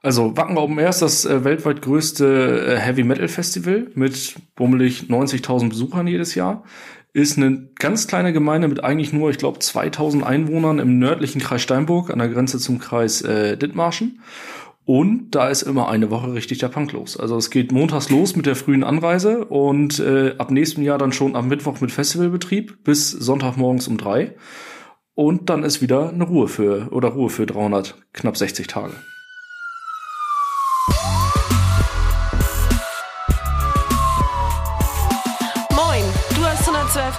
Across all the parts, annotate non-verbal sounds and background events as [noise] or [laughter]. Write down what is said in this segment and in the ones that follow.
Also Wacken Open Air ist das äh, weltweit größte äh, Heavy Metal Festival mit bummelig 90.000 Besuchern jedes Jahr. Ist eine ganz kleine Gemeinde mit eigentlich nur, ich glaube, 2000 Einwohnern im nördlichen Kreis Steinburg an der Grenze zum Kreis äh, Dithmarschen. Und da ist immer eine Woche richtig der Punk los. Also es geht montags los mit der frühen Anreise und äh, ab nächstem Jahr dann schon am Mittwoch mit Festivalbetrieb bis Sonntagmorgens um drei. Und dann ist wieder eine Ruhe für, oder Ruhe für 300, knapp 60 Tage.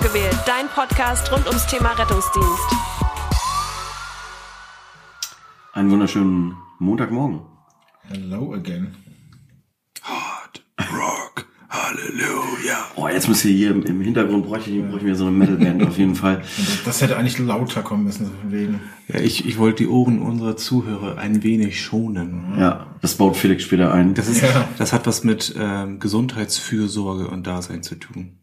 112 gewählt, dein Podcast rund ums Thema Rettungsdienst. Einen wunderschönen Montagmorgen. Hello again. Hard Rock, Halleluja. Oh, jetzt muss hier, hier im Hintergrund bräuchte ich, bräuchte ich mir so eine Metalband auf jeden Fall. Das, das hätte eigentlich lauter kommen müssen, so von wegen. Ja, ich, ich wollte die Ohren unserer Zuhörer ein wenig schonen. Ja, das baut Felix später ein. Das, ist, Ja. das hat was mit ähm, Gesundheitsfürsorge und Dasein zu tun.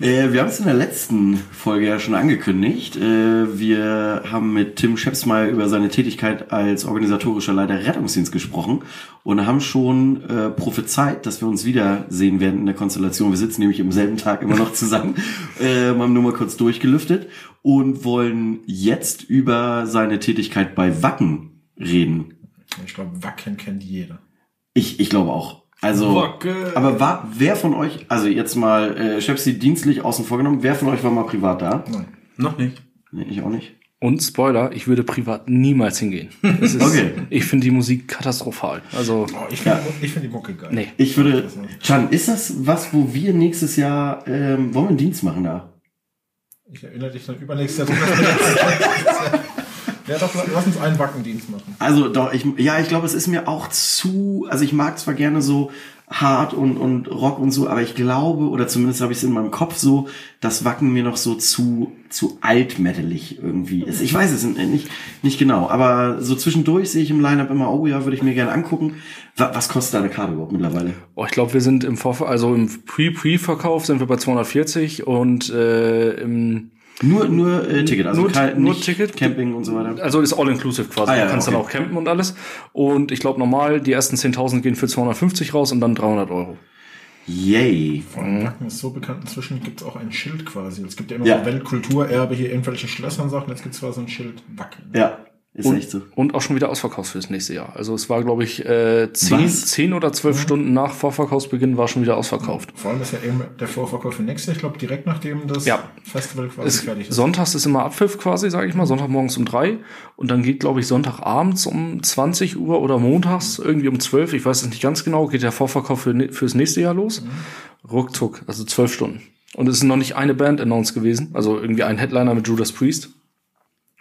Äh, wir haben es in der letzten Folge ja schon angekündigt. Äh, wir haben mit Tim Schepsmeier über seine Tätigkeit als organisatorischer Leiter Rettungsdienst gesprochen und haben schon äh, prophezeit, dass wir uns wiedersehen werden in der Konstellation. Wir sitzen nämlich im selben Tag immer noch zusammen, [laughs] äh, haben nur mal kurz durchgelüftet und wollen jetzt über seine Tätigkeit bei Wacken reden. Ich glaube, Wacken kennt jeder. Ich, ich glaube auch. Also, Wacken. aber war, wer von euch, also jetzt mal, äh, Schepsi dienstlich außen vorgenommen, wer von euch war mal privat da? Nein. Noch nicht. Nee, ich auch nicht. Und Spoiler, ich würde privat niemals hingehen. Es [laughs] ist, Okay. Ich finde die Musik katastrophal. Also, Oh, ich finde Ja. find die Mucke geil. nee. Ich würde, Chan, ist das was, wo wir nächstes Jahr, ähm, wollen wir einen Dienst machen da? Ich erinnere dich dann übernächstes Jahr. [laughs] Ja, doch, lass uns einen Wackendienst machen. Also doch, ich, ja, ich glaube, es ist mir auch zu, also ich mag zwar gerne so hart und, und Rock und so, aber ich glaube, oder zumindest habe ich es in meinem Kopf so, dass Wacken mir noch so zu, zu altmetalig irgendwie ist. Ich weiß es nicht, nicht genau, aber so zwischendurch sehe ich im Line-Up immer, oh ja, würde ich mir gerne angucken. Wa- Was kostet da eine Karte überhaupt mittlerweile? Oh, ich glaube, wir sind im Vorver also im Pre-Pre-Verkauf sind wir bei 240 und äh, im Nur, nur äh, Ticket, also Nur- kein, nur Ticket? Camping und so weiter. also ist all inclusive quasi. Ah, ja, du kannst okay. dann auch campen und alles. Und ich glaube normal die ersten 10.000 gehen für 250 raus und dann 300 Euro. Yay. Vor allem Wacken ist so bekannt, inzwischen gibt es auch ein Schild quasi. Es gibt ja immer Ja. so Weltkulturerbe, hier irgendwelche Schlösser und Sachen, jetzt gibt es zwar so ein Schild Wacken. Ja, ist Und, echt so. und auch schon wieder ausverkauft fürs nächste Jahr. Also es war, glaube ich, äh, zehn, Was? zehn oder zwölf Stunden nach Vorverkaufsbeginn war schon wieder ausverkauft. Vor allem ist ja eben der Vorverkauf für nächstes Jahr, ich glaube, direkt nachdem das Ja. Festival quasi Es, fertig ist. sonntags ist immer Abpfiff quasi, sage ich mal, Sonntagmorgens um drei und dann geht, glaube ich, Sonntagabends um 20 Uhr oder montags irgendwie um 12, ich weiß es nicht ganz genau, geht der Vorverkauf für, fürs nächste Jahr los. Ruckzuck, also zwölf Stunden. Und es ist noch nicht eine Band announced gewesen, also irgendwie ein Headliner mit Judas Priest.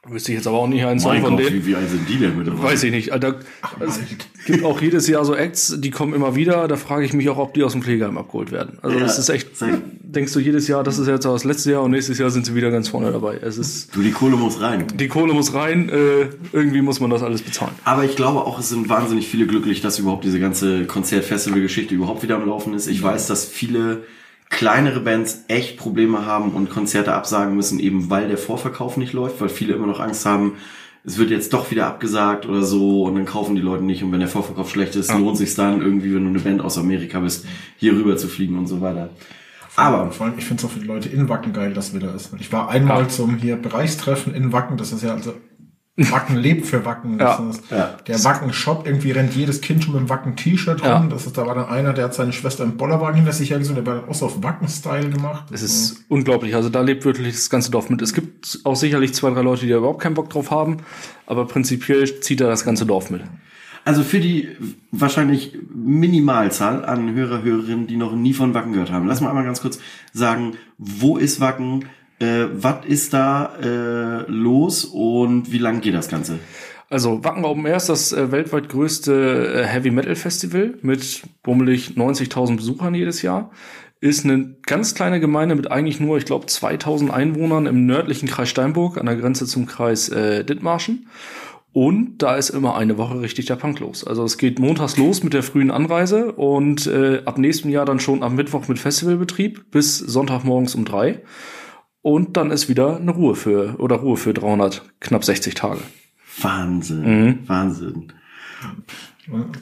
Wüsste ich jetzt aber auch nicht einen Song von denen. wie, wie alt sind die denn bitte? Weiß ich nicht. Alter, es gibt auch jedes Jahr so Acts, die kommen immer wieder. Da frage ich mich auch, ob die aus dem Pflegeheim abgeholt werden. Also Ja, das ist echt, sag- denkst du jedes Jahr, das ist jetzt das letzte Jahr und nächstes Jahr sind sie wieder ganz vorne dabei. Es ist, Du, die Kohle muss rein. die Kohle muss rein, äh, irgendwie muss man das alles bezahlen. Aber ich glaube auch, es sind wahnsinnig viele glücklich, dass überhaupt diese ganze Konzert-Festival-Geschichte überhaupt wieder am Laufen ist. Ich weiß, dass viele kleinere Bands echt Probleme haben und Konzerte absagen müssen, eben weil der Vorverkauf nicht läuft, weil viele immer noch Angst haben, es wird jetzt doch wieder abgesagt oder so und dann kaufen die Leute nicht und wenn der Vorverkauf schlecht ist, lohnt sich dann irgendwie, wenn du eine Band aus Amerika bist, hier rüber zu fliegen und so weiter. Aber vor allem, ich finde es auch für die Leute in Wacken geil, dass wieder ist. Ich war einmal zum hier Bereichstreffen in Wacken, das ist ja also Wacken lebt für Wacken. Das Ja, ist, ja. Der Wacken-Shop, irgendwie rennt jedes Kind schon mit einem Wacken-T-Shirt rum. Ja. Das ist, da war dann einer, der hat seine Schwester im Bollerwagen hinter sich hergezogen, der war dann auch so auf Wacken-Style gemacht. Es ist unglaublich. Also da lebt wirklich das ganze Dorf mit. Es gibt auch sicherlich zwei, drei Leute, die da überhaupt keinen Bock drauf haben. Aber prinzipiell zieht da das ganze Dorf mit. Also für die wahrscheinlich Minimalzahl an Hörer, Hörerinnen, die noch nie von Wacken gehört haben. Lass mal einmal ganz kurz sagen, wo ist Wacken? Äh, was ist da äh, los und wie lang geht das Ganze? Also Wacken Open Air ist das äh, weltweit größte äh, Heavy Metal Festival mit bummelig 90.000 Besuchern jedes Jahr. Ist eine ganz kleine Gemeinde mit eigentlich nur, ich glaube, 2000 Einwohnern im nördlichen Kreis Steinburg an der Grenze zum Kreis äh, Dithmarschen. Und da ist immer eine Woche richtig der Punk los. Also es geht montags los mit der frühen Anreise und äh, ab nächstem Jahr dann schon am Mittwoch mit Festivalbetrieb bis Sonntagmorgens um drei. Und dann ist wieder eine Ruhe für, oder Ruhe für 300, knapp 60 Tage. Wahnsinn, Wahnsinn.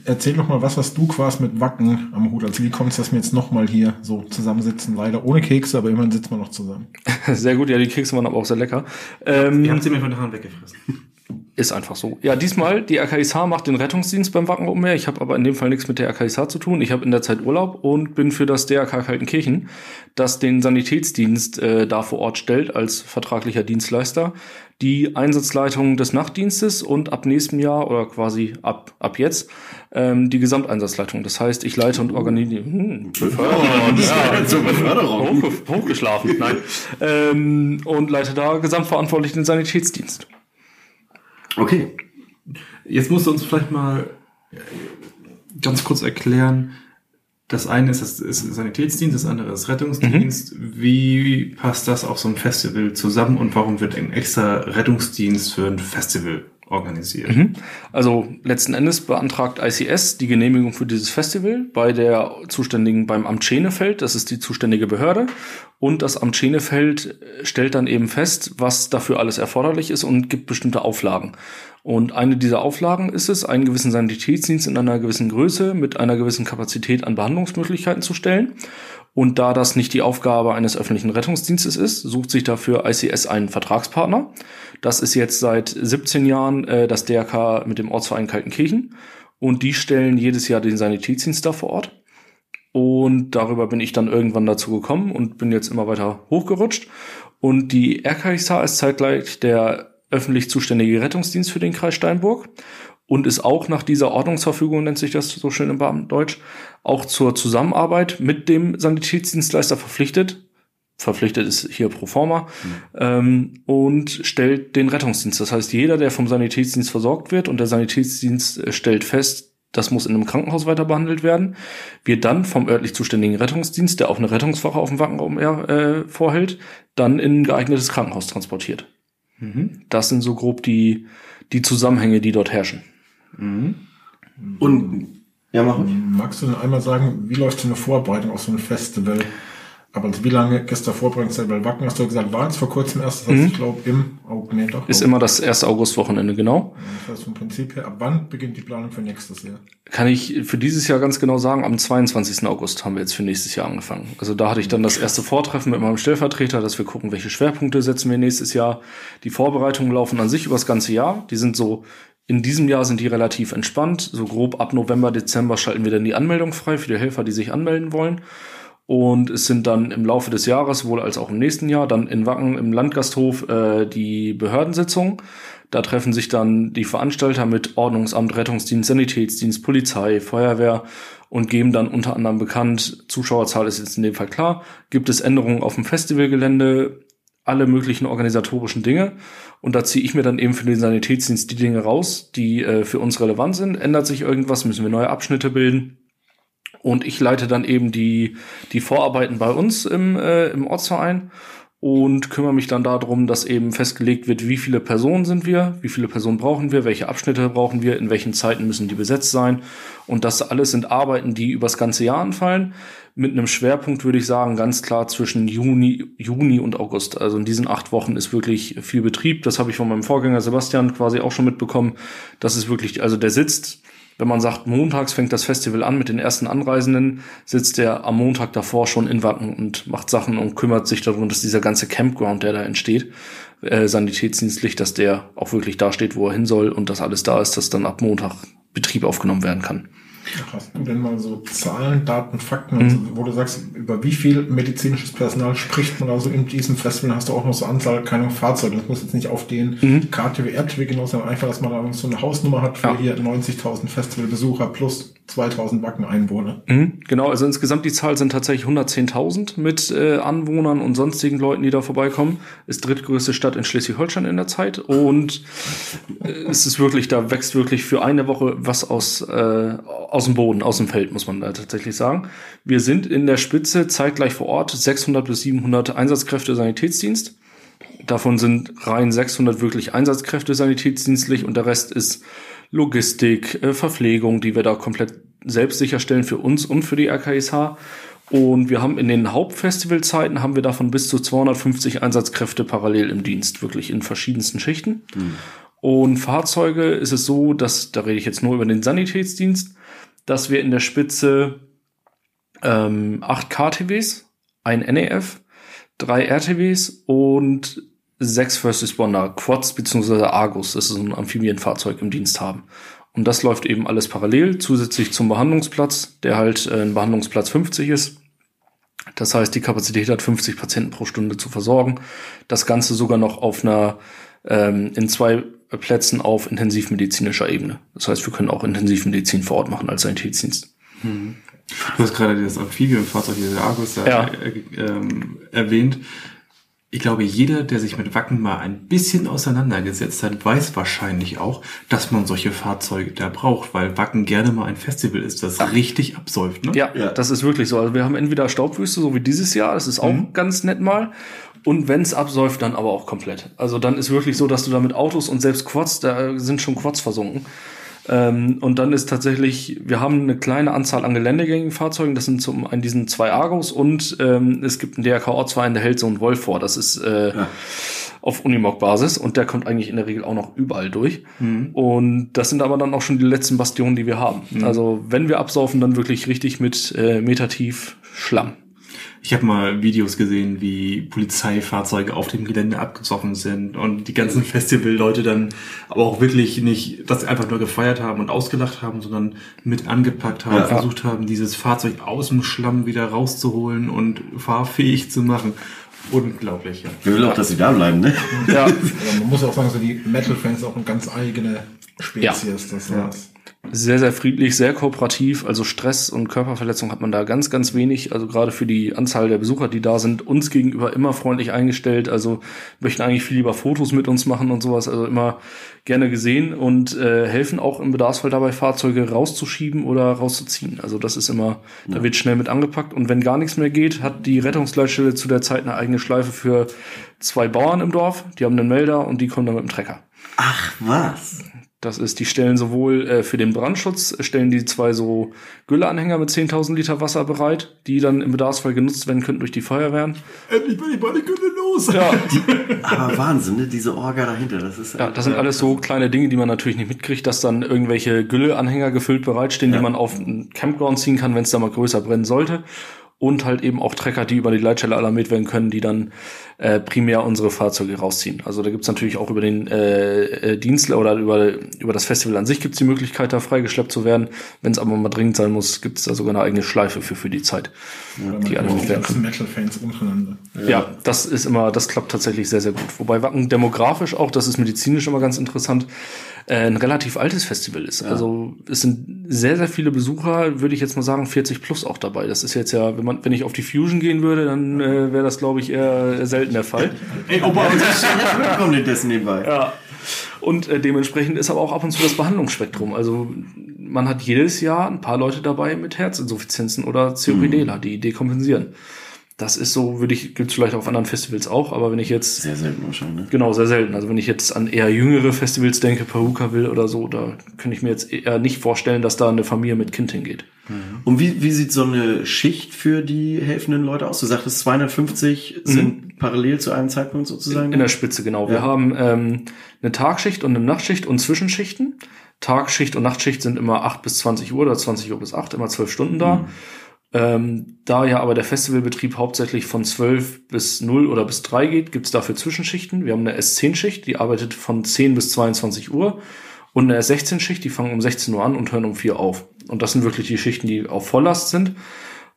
Erzähl doch mal, was hast du quasi mit Wacken am Hut? Also wie kommt es, dass wir jetzt nochmal hier so zusammensitzen? Leider ohne Kekse, aber immerhin sitzen wir noch zusammen. [laughs] Sehr gut, ja, die Kekse waren aber auch sehr lecker. Ähm, Wir haben sie mir von der Hand weggefressen. Ist einfach so. Ja, diesmal, die RKISH macht den Rettungsdienst beim Wacken Open Air. Ich habe aber in dem Fall nichts mit der RKISH zu tun. Ich habe in der Zeit Urlaub und bin für das DRK Kaltenkirchen, das den Sanitätsdienst äh, da vor Ort stellt als vertraglicher Dienstleister, die Einsatzleitung des Nachtdienstes und ab nächstem Jahr oder quasi ab, ab jetzt ähm, die Gesamteinsatzleitung. Das heißt, ich leite und organisiere. Hm, Beförderung, ja, Zur Beförderung. hoch, hochgeschlafen, nein. ähm, und leite da gesamtverantwortlich den Sanitätsdienst. Okay. Jetzt musst du uns vielleicht mal äh, ganz kurz erklären, das eine ist, das ist Sanitätsdienst, das andere ist Rettungsdienst. Wie passt das auf so ein Festival zusammen und warum wird ein extra Rettungsdienst für ein Festival organisiert? Also letzten Endes beantragt ICS die Genehmigung für dieses Festival bei der zuständigen beim Amt Schenefeld, das ist die zuständige Behörde, und das Amt Schenefeld stellt dann eben fest, was dafür alles erforderlich ist und gibt bestimmte Auflagen. Und eine dieser Auflagen ist es, einen gewissen Sanitätsdienst in einer gewissen Größe mit einer gewissen Kapazität an Behandlungsmöglichkeiten zu stellen. Und da das nicht die Aufgabe eines öffentlichen Rettungsdienstes ist, sucht sich dafür ICS einen Vertragspartner. Das ist jetzt seit 17 Jahren äh, das DRK mit dem Ortsverein Kaltenkirchen. Und die stellen jedes Jahr den Sanitätsdienst da vor Ort. Und darüber bin ich dann irgendwann dazu gekommen und bin jetzt immer weiter hochgerutscht. Und die RKISH ist zeitgleich der öffentlich zuständige Rettungsdienst für den Kreis Steinburg und ist auch nach dieser Ordnungsverfügung, nennt sich das so schön im Beamtendeutsch, auch zur Zusammenarbeit mit dem Sanitätsdienstleister verpflichtet. Verpflichtet ist hier pro forma ähm, und stellt den Rettungsdienst. Das heißt, jeder, der vom Sanitätsdienst versorgt wird und der Sanitätsdienst äh, stellt fest, das muss in einem Krankenhaus weiter behandelt werden, wird dann vom örtlich zuständigen Rettungsdienst, der auch eine Rettungswache auf dem Wacken äh, vorhält, dann in ein geeignetes Krankenhaus transportiert. Das sind so grob die, die Zusammenhänge, die dort herrschen. Und ja, mach ruhig. Magst du denn einmal sagen, wie läuft so eine Vorbereitung auf so ein Festival? Aber also wie lange ist der Vorbereitungszeit? Weil Wacken, hast du gesagt, war jetzt vor kurzem erst, das heißt, ich glaube im August, nee, doch. Ist immer das erste Augustwochenende, genau. Das heißt vom Prinzip her, ab wann beginnt die Planung für nächstes Jahr? Kann ich für dieses Jahr ganz genau sagen, am 22. August haben wir jetzt für nächstes Jahr angefangen. Also da hatte ich dann das erste Vortreffen mit meinem Stellvertreter, dass wir gucken, welche Schwerpunkte setzen wir nächstes Jahr. Die Vorbereitungen laufen an sich über das ganze Jahr. Die sind so, in diesem Jahr sind die relativ entspannt. So grob ab November, Dezember schalten wir dann die Anmeldung frei für die Helfer, die sich anmelden wollen. Und es sind dann im Laufe des Jahres, wohl als auch im nächsten Jahr, dann in Wacken im Landgasthof äh, die Behördensitzungen. Da treffen sich dann die Veranstalter mit Ordnungsamt, Rettungsdienst, Sanitätsdienst, Polizei, Feuerwehr und geben dann unter anderem bekannt, Zuschauerzahl ist jetzt in dem Fall klar, gibt es Änderungen auf dem Festivalgelände, alle möglichen organisatorischen Dinge. Und da ziehe ich mir dann eben für den Sanitätsdienst die Dinge raus, die äh, für uns relevant sind. Ändert sich irgendwas, müssen wir neue Abschnitte bilden. Und ich leite dann eben die, die Vorarbeiten bei uns im, äh, im Ortsverein und kümmere mich dann darum, dass eben festgelegt wird, wie viele Personen sind wir, wie viele Personen brauchen wir, welche Abschnitte brauchen wir, in welchen Zeiten müssen die besetzt sein. Und das alles sind Arbeiten, die übers ganze Jahr anfallen. Mit einem Schwerpunkt würde ich sagen, ganz klar zwischen Juni, Juni und August. Also in diesen acht Wochen ist wirklich viel Betrieb. Das habe ich von meinem Vorgänger Sebastian quasi auch schon mitbekommen. Das ist wirklich, also der sitzt wenn man sagt, montags fängt das Festival an mit den ersten Anreisenden, sitzt er am Montag davor schon in Wacken und macht Sachen und kümmert sich darum, dass dieser ganze Campground, der da entsteht, äh, sanitätsdienstlich, dass der auch wirklich da steht, wo er hin soll und dass alles da ist, dass dann ab Montag Betrieb aufgenommen werden kann. Hast du denn mal so Zahlen, Daten, Fakten, also, wo du sagst, über wie viel medizinisches Personal spricht man also in diesem Festival? Hast du auch noch so Anzahl, keine Fahrzeuge. Das muss jetzt nicht auf den KTW, RTW genau sein, einfach, dass man da so eine Hausnummer hat für Ja. hier 90.000 Festivalbesucher plus 2.000 Wacken-Einwohner. Mhm, genau, also insgesamt die Zahl sind tatsächlich 110.000 mit äh, Anwohnern und sonstigen Leuten, die da vorbeikommen. Ist drittgrößte Stadt in Schleswig-Holstein in der Zeit und äh, es ist wirklich, da wächst wirklich für eine Woche was aus, äh, aus dem Boden, aus dem Feld, muss man da tatsächlich sagen. Wir sind in der Spitze zeitgleich vor Ort 600 bis 700 Einsatzkräfte Sanitätsdienst. Davon sind rein 600 wirklich Einsatzkräfte sanitätsdienstlich und der Rest ist Logistik, äh, Verpflegung, die wir da komplett selbst sicherstellen für uns und für die RKISH. Und wir haben in den Hauptfestivalzeiten haben wir davon bis zu 250 Einsatzkräfte parallel im Dienst, wirklich in verschiedensten Schichten. Und Fahrzeuge ist es so, dass, da rede ich jetzt nur über den Sanitätsdienst, dass wir in der Spitze ähm, acht KTWs, ein NEF, drei RTWs und sechs First Responder Quads bzw. Argus, das ist ein Amphibienfahrzeug im Dienst haben. Und das läuft eben alles parallel, zusätzlich zum Behandlungsplatz, der halt äh, ein Behandlungsplatz 50 ist. Das heißt, die Kapazität hat 50 Patienten pro Stunde zu versorgen. Das Ganze sogar noch auf einer, ähm, in zwei Plätzen auf intensivmedizinischer Ebene. Das heißt, wir können auch Intensivmedizin vor Ort machen als Sanitätsdienst. Du hast gerade das Amphibienfahrzeug, diese Argus, da Ja. äh, ähm, erwähnt. Ich glaube, jeder, der sich mit Wacken mal ein bisschen auseinandergesetzt hat, weiß wahrscheinlich auch, dass man solche Fahrzeuge da braucht, weil Wacken gerne mal ein Festival ist, das richtig absäuft. Ne? Ja, Ja. das ist wirklich so. Also wir haben entweder Staubwüste, so wie dieses Jahr, das ist auch ganz nett mal. Und wenn's absäuft, dann aber auch komplett. Also dann ist wirklich so, dass du da mit Autos und selbst Quads, da sind schon Quads versunken. Ähm, und dann ist tatsächlich, wir haben eine kleine Anzahl an geländegängigen Fahrzeugen, das sind zum einen diesen zwei Argos und ähm, es gibt einen DRK-Ortsverein, der hält so einen Wolf vor. Das ist äh, auf Unimog-Basis und der kommt eigentlich in der Regel auch noch überall durch. Und das sind aber dann auch schon die letzten Bastionen, die wir haben. Also wenn wir absaufen, dann wirklich richtig mit äh, metertief Schlamm. Ich habe mal Videos gesehen, wie Polizeifahrzeuge auf dem Gelände abgesoffen sind und die ganzen [laughs] Festivalleute dann aber auch wirklich nicht das einfach nur gefeiert haben und ausgelacht haben, sondern mit angepackt haben, Ja. versucht haben, dieses Fahrzeug aus dem Schlamm wieder rauszuholen und fahrfähig zu machen. Unglaublich, ja. Wer will auch, dass sie da bleiben, ne? Ja, [laughs] Aber man muss auch sagen, so die Metal-Fans auch eine ganz eigene Spezies. Das Ja. ist sehr, sehr friedlich, sehr kooperativ. Also Stress und Körperverletzung hat man da ganz, ganz wenig. Also gerade für die Anzahl der Besucher, die da sind, uns gegenüber immer freundlich eingestellt. Also möchten eigentlich viel lieber Fotos mit uns machen und sowas. Also immer gerne gesehen und äh, helfen auch im Bedarfsfall dabei, Fahrzeuge rauszuschieben oder rauszuziehen. Also das ist immer, da wird schnell mit angepackt. Und wenn gar nichts mehr geht, hat die Rettungsleitstelle zu der Zeit eine eigene Schleife für zwei Bauern im Dorf. Die haben einen Melder und die kommen dann mit dem Trecker. Ach, was? Das ist, die stellen sowohl äh, für den Brandschutz, äh, stellen die zwei so Gülleanhänger mit 10.000 Liter Wasser bereit, die dann im Bedarfsfall genutzt werden könnten durch die Feuerwehren. Endlich bin ich meine Gülle los! Ja, [laughs] Aber Wahnsinn, ne? Diese Orga dahinter, das ist. ja, das sind alles so kleine Dinge, die man natürlich nicht mitkriegt, dass dann irgendwelche Gülleanhänger gefüllt bereitstehen, Ja. die man auf einen Campground ziehen kann, wenn es da mal größer brennen sollte. Und halt eben auch Trecker, die über die Leitstelle alarmiert werden können, die dann äh, primär unsere Fahrzeuge rausziehen. Also da gibt's natürlich auch über den äh, äh, Dienstler oder über, über das Festival an sich gibt's die Möglichkeit, da freigeschleppt zu werden. Wenn es aber mal dringend sein muss, gibt's da sogar eine eigene Schleife für für die Zeit. die Die alarmiert werden können. Metal-Fans untereinander. Ja. das ist immer, das klappt tatsächlich sehr, sehr gut. Wobei Wacken demografisch auch, das ist medizinisch immer ganz interessant, ein relativ altes Festival ist. Also es sind sehr, sehr viele Besucher, würde ich jetzt mal sagen, 40 plus auch dabei. Das ist jetzt ja, wenn man, wenn ich auf die Fusion gehen würde, dann äh, wäre das, glaube ich, eher selten der Fall. [laughs] Ey, Opa, Kommt nicht dessen nebenbei. Ja. Und äh, dementsprechend ist aber auch ab und zu das Behandlungsspektrum. Also man hat jedes Jahr ein paar Leute dabei mit Herzinsuffizienzen oder COPDler, die dekompensieren. Das ist so, würde ich, gibt's vielleicht auf anderen Festivals auch, aber wenn ich jetzt Sehr selten wahrscheinlich, ne? Genau, sehr selten. Also wenn ich jetzt an eher jüngere Festivals denke, Pahuka will oder so, da könnte ich mir jetzt eher nicht vorstellen, dass da eine Familie mit Kind hingeht. Und wie, wie sieht so eine Schicht für die helfenden Leute aus? Du sagtest 250 sind parallel zu einem Zeitpunkt sozusagen? In der Spitze, genau. Wir Ja. haben ähm, eine Tagschicht und eine Nachtschicht und Zwischenschichten. Tagschicht und Nachtschicht sind immer 8 bis 20 Uhr oder 20 Uhr bis 8, immer 12 Stunden da. Ähm, da ja aber der Festivalbetrieb hauptsächlich von 12 bis 0 oder bis 3 geht, gibt's dafür Zwischenschichten. Wir haben eine S10-Schicht, die arbeitet von 10 bis 22 Uhr. Und eine S16-Schicht, die fangen um 16 Uhr an und hören um 4 auf. Und das sind wirklich die Schichten, die auf Volllast sind.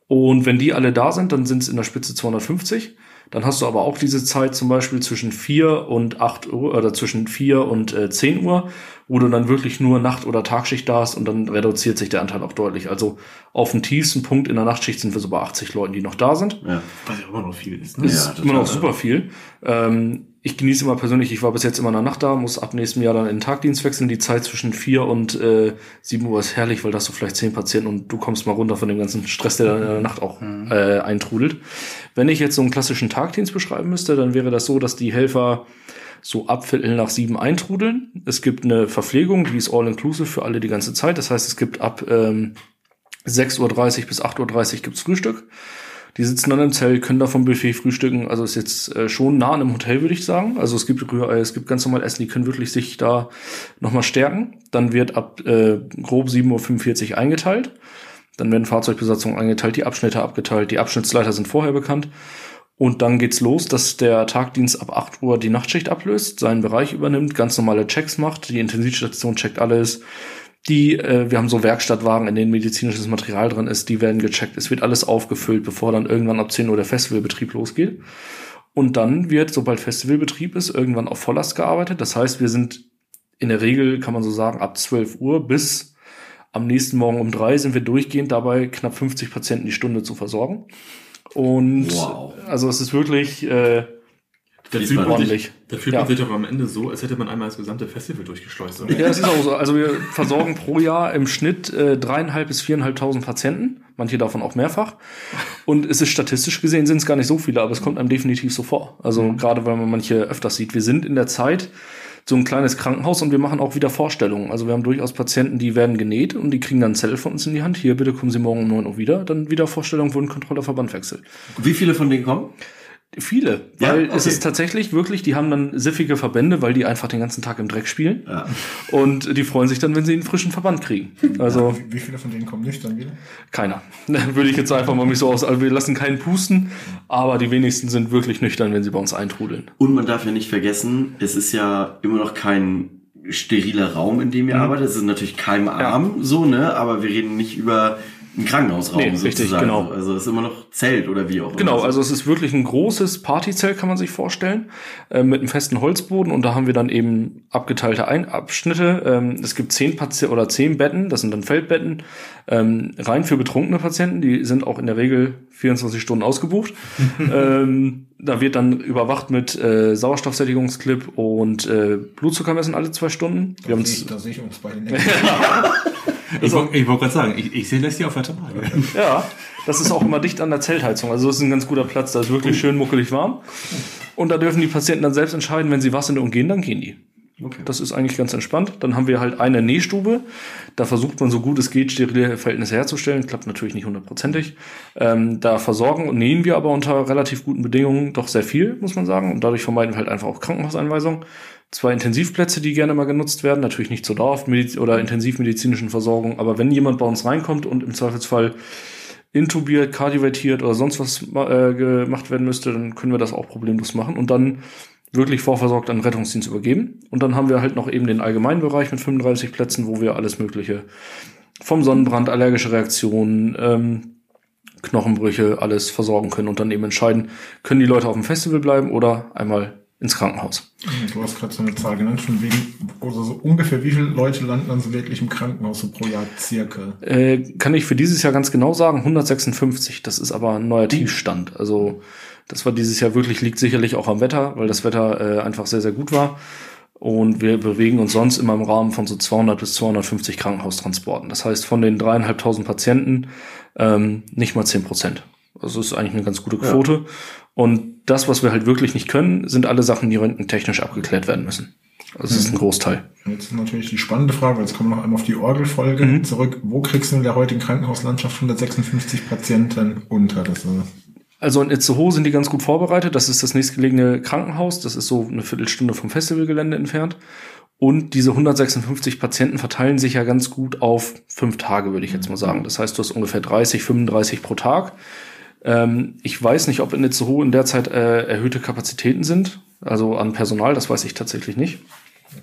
Und wenn die alle da sind, dann sind es in der Spitze 250. Dann hast du aber auch diese Zeit zum Beispiel zwischen 4 und 8 Uhr oder zwischen 4 und äh, 10 Uhr, wo du dann wirklich nur Nacht- oder Tagschicht da hast und dann reduziert sich der Anteil auch deutlich. Also auf dem tiefsten Punkt in der Nachtschicht sind wir so bei 80 Leuten, die noch da sind. Ja. was ja immer noch viel ist. Ne? Das Ja, ist total, immer noch ja. super viel. Ähm, ich genieße immer persönlich, ich war bis jetzt immer in der Nacht da, muss ab nächstem Jahr dann in den Tagdienst wechseln. Die Zeit zwischen 4 und äh, 7 Uhr ist herrlich, weil da hast du vielleicht 10 Patienten und du kommst mal runter von dem ganzen Stress, der dann in der Nacht auch äh, eintrudelt. Wenn ich jetzt so einen klassischen Tagdienst beschreiben müsste, dann wäre das so, dass die Helfer so ab Viertel nach sieben eintrudeln. Es gibt eine Verpflegung, die ist all-inclusive für alle die ganze Zeit. Das heißt, es gibt ab ähm, 6.30 Uhr bis 8.30 Uhr gibt's Frühstück. Die sitzen dann im Zelt, können da vom Buffet frühstücken. Also ist jetzt äh, schon nah an einem Hotel, würde ich sagen. Also es gibt Rührei, es gibt ganz normal Essen, die können wirklich sich da nochmal stärken. Dann wird ab äh, grob 7.45 Uhr eingeteilt. Dann werden Fahrzeugbesatzungen eingeteilt, die Abschnitte abgeteilt, die Abschnittsleiter sind vorher bekannt. Und dann geht's los, dass der Tagdienst ab 8 Uhr die Nachtschicht ablöst, seinen Bereich übernimmt, ganz normale Checks macht, die Intensivstation checkt alles. Die, äh, wir haben so Werkstattwagen, in denen medizinisches Material drin ist, die werden gecheckt. Es wird alles aufgefüllt, bevor dann irgendwann ab 10 Uhr der Festivalbetrieb losgeht. Und dann wird, sobald Festivalbetrieb ist, irgendwann auf Volllast gearbeitet. Das heißt, wir sind in der Regel, kann man so sagen, ab 12 Uhr bis am nächsten Morgen um drei sind wir durchgehend dabei, knapp 50 Patienten die Stunde zu versorgen. Und Wow. also es ist wirklich äh, Da fühlt, man ordentlich. sich, da fühlt Ja. man sich doch am Ende so, als hätte man einmal das gesamte Festival durchgeschleust. Oder? Ja, das ist auch so. Also wir versorgen pro Jahr im Schnitt äh, dreieinhalb bis viereinhalbtausend Patienten, manche davon auch mehrfach. Und es ist statistisch gesehen sind es gar nicht so viele, aber es kommt einem definitiv so vor. Also gerade weil man manche öfters sieht. Wir sind in der Zeit so ein kleines Krankenhaus und wir machen auch wieder Vorstellungen. Also wir haben durchaus Patienten, die werden genäht und die kriegen dann einen Zettel von uns in die Hand. Hier, bitte kommen Sie morgen um 9 Uhr wieder. Dann wieder Vorstellung, Wundenkontrolle, Verbandwechsel. Wie viele von denen kommen? Viele, Ja, weil es okay. ist tatsächlich wirklich, die haben dann siffige Verbände, weil die einfach den ganzen Tag im Dreck spielen. Ja. Und die freuen sich dann, wenn sie einen frischen Verband kriegen. Also Wie, wie viele von denen kommen nüchtern wieder? keiner. [laughs] Würde ich jetzt einfach mal mich so aus. Also wir lassen keinen pusten, aber die wenigsten sind wirklich nüchtern, wenn sie bei uns eintrudeln. Und man darf ja nicht vergessen, es ist ja immer noch kein steriler Raum, in dem ihr arbeitet. Es ist natürlich keimarm so, ne? Aber wir reden nicht über einen Krankenhausraum Nee, richtig, sozusagen. genau. Also es ist immer noch Zelt oder wie auch immer. Genau, also es ist wirklich ein großes Partyzelt, kann man sich vorstellen, äh, mit einem festen Holzboden und da haben wir dann eben abgeteilte Ein Abschnitte. Ähm, es gibt zehn Patienten oder zehn Betten, das sind dann Feldbetten, ähm, rein für betrunkene Patienten, die sind auch in der Regel 24 Stunden ausgebucht. [laughs] ähm, da wird dann überwacht mit äh, Sauerstoffsättigungsclip und äh, Blutzucker messen alle zwei Stunden. Wir Da haben sehe ich, da sehe ich uns bei den [laughs] [laughs] Ich wollte ich wollt gerade sagen, ich, ich sehe das hier auf der Tage. Ja, das ist auch immer dicht an der Zeltheizung. Also das ist ein ganz guter Platz, da ist wirklich schön muckelig warm. Und da dürfen die Patienten dann selbst entscheiden, wenn sie was in und gehen, dann gehen die. Okay. Das ist eigentlich ganz entspannt. Dann haben wir halt eine Nähstube. Da versucht man so gut es geht, sterile Verhältnisse herzustellen. Klappt natürlich nicht hundertprozentig. Ähm, da versorgen und nähen wir aber unter relativ guten Bedingungen doch sehr viel, muss man sagen. Und dadurch vermeiden wir halt einfach auch Krankenhauseinweisungen. Zwei Intensivplätze, die gerne mal genutzt werden. Natürlich nicht zur Dauer- oder intensivmedizinischen Versorgung. Aber wenn jemand bei uns reinkommt und im Zweifelsfall intubiert, kardiovertiert oder sonst was äh, gemacht werden müsste, dann können wir das auch problemlos machen und dann wirklich vorversorgt an Rettungsdienst übergeben. Und dann haben wir halt noch eben den Allgemeinbereich mit 35 Plätzen, wo wir alles Mögliche vom Sonnenbrand, allergische Reaktionen, ähm, Knochenbrüche, alles versorgen können und dann eben entscheiden, können die Leute auf dem Festival bleiben oder einmal ins Krankenhaus. Du hast gerade so eine Zahl genannt, von wegen, also so ungefähr wie viele Leute landen dann so wirklich im Krankenhaus so pro Jahr circa? Äh, kann ich für dieses Jahr ganz genau sagen, 156. Das ist aber ein neuer Tiefstand. Also das war dieses Jahr wirklich, liegt sicherlich auch am Wetter, weil das Wetter äh, einfach sehr, sehr gut war. Und wir bewegen uns sonst immer im Rahmen von so 200 bis 250 Krankenhaustransporten. Das heißt, von den dreieinhalbtausend Patienten ähm, nicht mal 10 Prozent. Also das ist eigentlich eine ganz gute Quote. Und das, was wir halt wirklich nicht können, sind alle Sachen, die röntgentechnisch abgeklärt werden müssen. Also das ist ein Großteil. Jetzt ist natürlich die spannende Frage, jetzt kommen wir noch einmal auf die Orgelfolge Mhm. zurück. Wo kriegst du in der heutigen Krankenhauslandschaft 156 Patienten unter? Das ist, Also in Itzehoe sind die ganz gut vorbereitet. Das ist das nächstgelegene Krankenhaus. Das ist so eine Viertelstunde vom Festivalgelände entfernt. Und diese 156 Patienten verteilen sich ja ganz gut auf fünf Tage, würde ich jetzt mal sagen. Das heißt, du hast ungefähr 30, 35 pro Tag. Ähm, ich weiß nicht, ob in Itzehoe in der Zeit äh, erhöhte Kapazitäten sind. Also an Personal, das weiß ich tatsächlich nicht.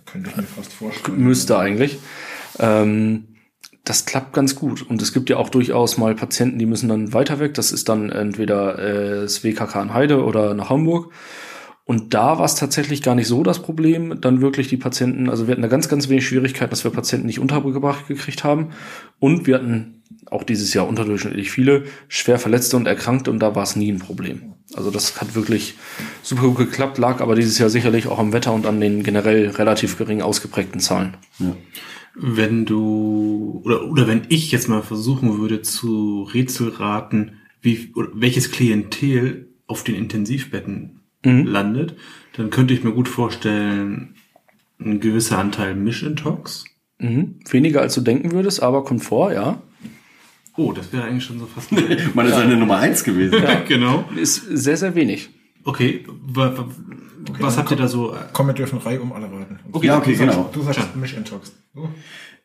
könnte ich mir fast vorstellen. Müsste eigentlich. Ähm, das klappt ganz gut. Und es gibt ja auch durchaus mal Patienten, die müssen dann weiter weg. Das ist dann entweder äh, das WKK in Heide oder nach Hamburg. Und da war es tatsächlich gar nicht so das Problem, dann wirklich die Patienten, also wir hatten da ganz, ganz wenig Schwierigkeiten, dass wir Patienten nicht untergebracht gekriegt haben. Und wir hatten auch dieses Jahr unterdurchschnittlich viele schwer Verletzte und Erkrankte und da war es nie ein Problem. Also das hat wirklich super gut geklappt, lag aber dieses Jahr sicherlich auch am Wetter und an den generell relativ gering ausgeprägten Zahlen. Ja. Wenn du, oder, oder wenn ich jetzt mal versuchen würde zu rätselraten, wie, oder welches Klientel auf den Intensivbetten landet, dann könnte ich mir gut vorstellen, ein gewisser Anteil Mischintox. Mhm. Weniger als du denken würdest, aber kommt vor, ja. Oh, das wäre eigentlich schon so fast. [laughs] Meine ist eine Nummer eins gewesen. [laughs] genau. Ist sehr, sehr wenig. Okay, wa, was habt ihr da so? äh, Komm, wir dürfen Reihe um alle raten. Okay, ja, okay, du sagst, genau. Du sagst Mish Intox. Du?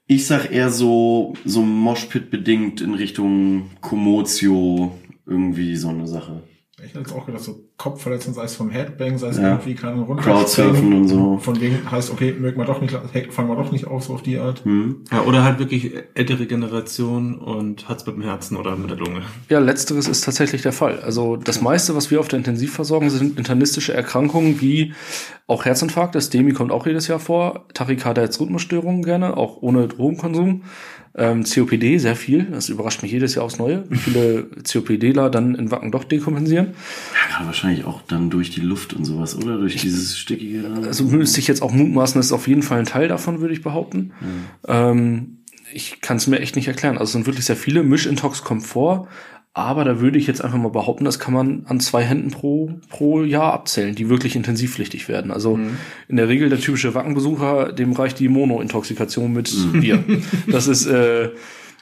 Ich sag eher so, so Moshpit bedingt in Richtung Komotio, irgendwie so eine Sache. Ich hätte jetzt auch gedacht, so Kopfverletzung, sei es vom Headbang, sei es Ja. irgendwie keine runter. Crowdsurfen und so. Von wegen heißt, okay, mögen wir doch nicht, fangen wir doch nicht auf, so auf die Art. Hm? Ja, oder halt wirklich ältere Generation und hat's mit dem Herzen oder mit der Lunge. Ja, letzteres ist tatsächlich der Fall. Also das meiste, was wir auf der Intensivversorgung sind internistische Erkrankungen wie auch Herzinfarkt, das DEMI kommt auch jedes Jahr vor, Tachykardie als Rhythmusstörungen gerne, auch ohne Drogenkonsum. Ähm, COPD, sehr viel, das überrascht mich jedes Jahr aufs Neue, wie viele COPDler dann in Wacken doch dekompensieren. Ja, wahrscheinlich auch dann durch die Luft und sowas, oder? Durch dieses stickige. Also müsste ich jetzt auch mutmaßen, das ist auf jeden Fall ein Teil davon, würde ich behaupten. Ähm, ich kann es mir echt nicht erklären. Also es sind wirklich sehr viele. Mischintox kommt vor, aber da würde ich jetzt einfach mal behaupten, das kann man an zwei Händen pro, pro Jahr abzählen, die wirklich intensivpflichtig werden. Also in der Regel der typische Wackenbesucher, dem reicht die Monointoxikation mit Bier. Das ist, äh,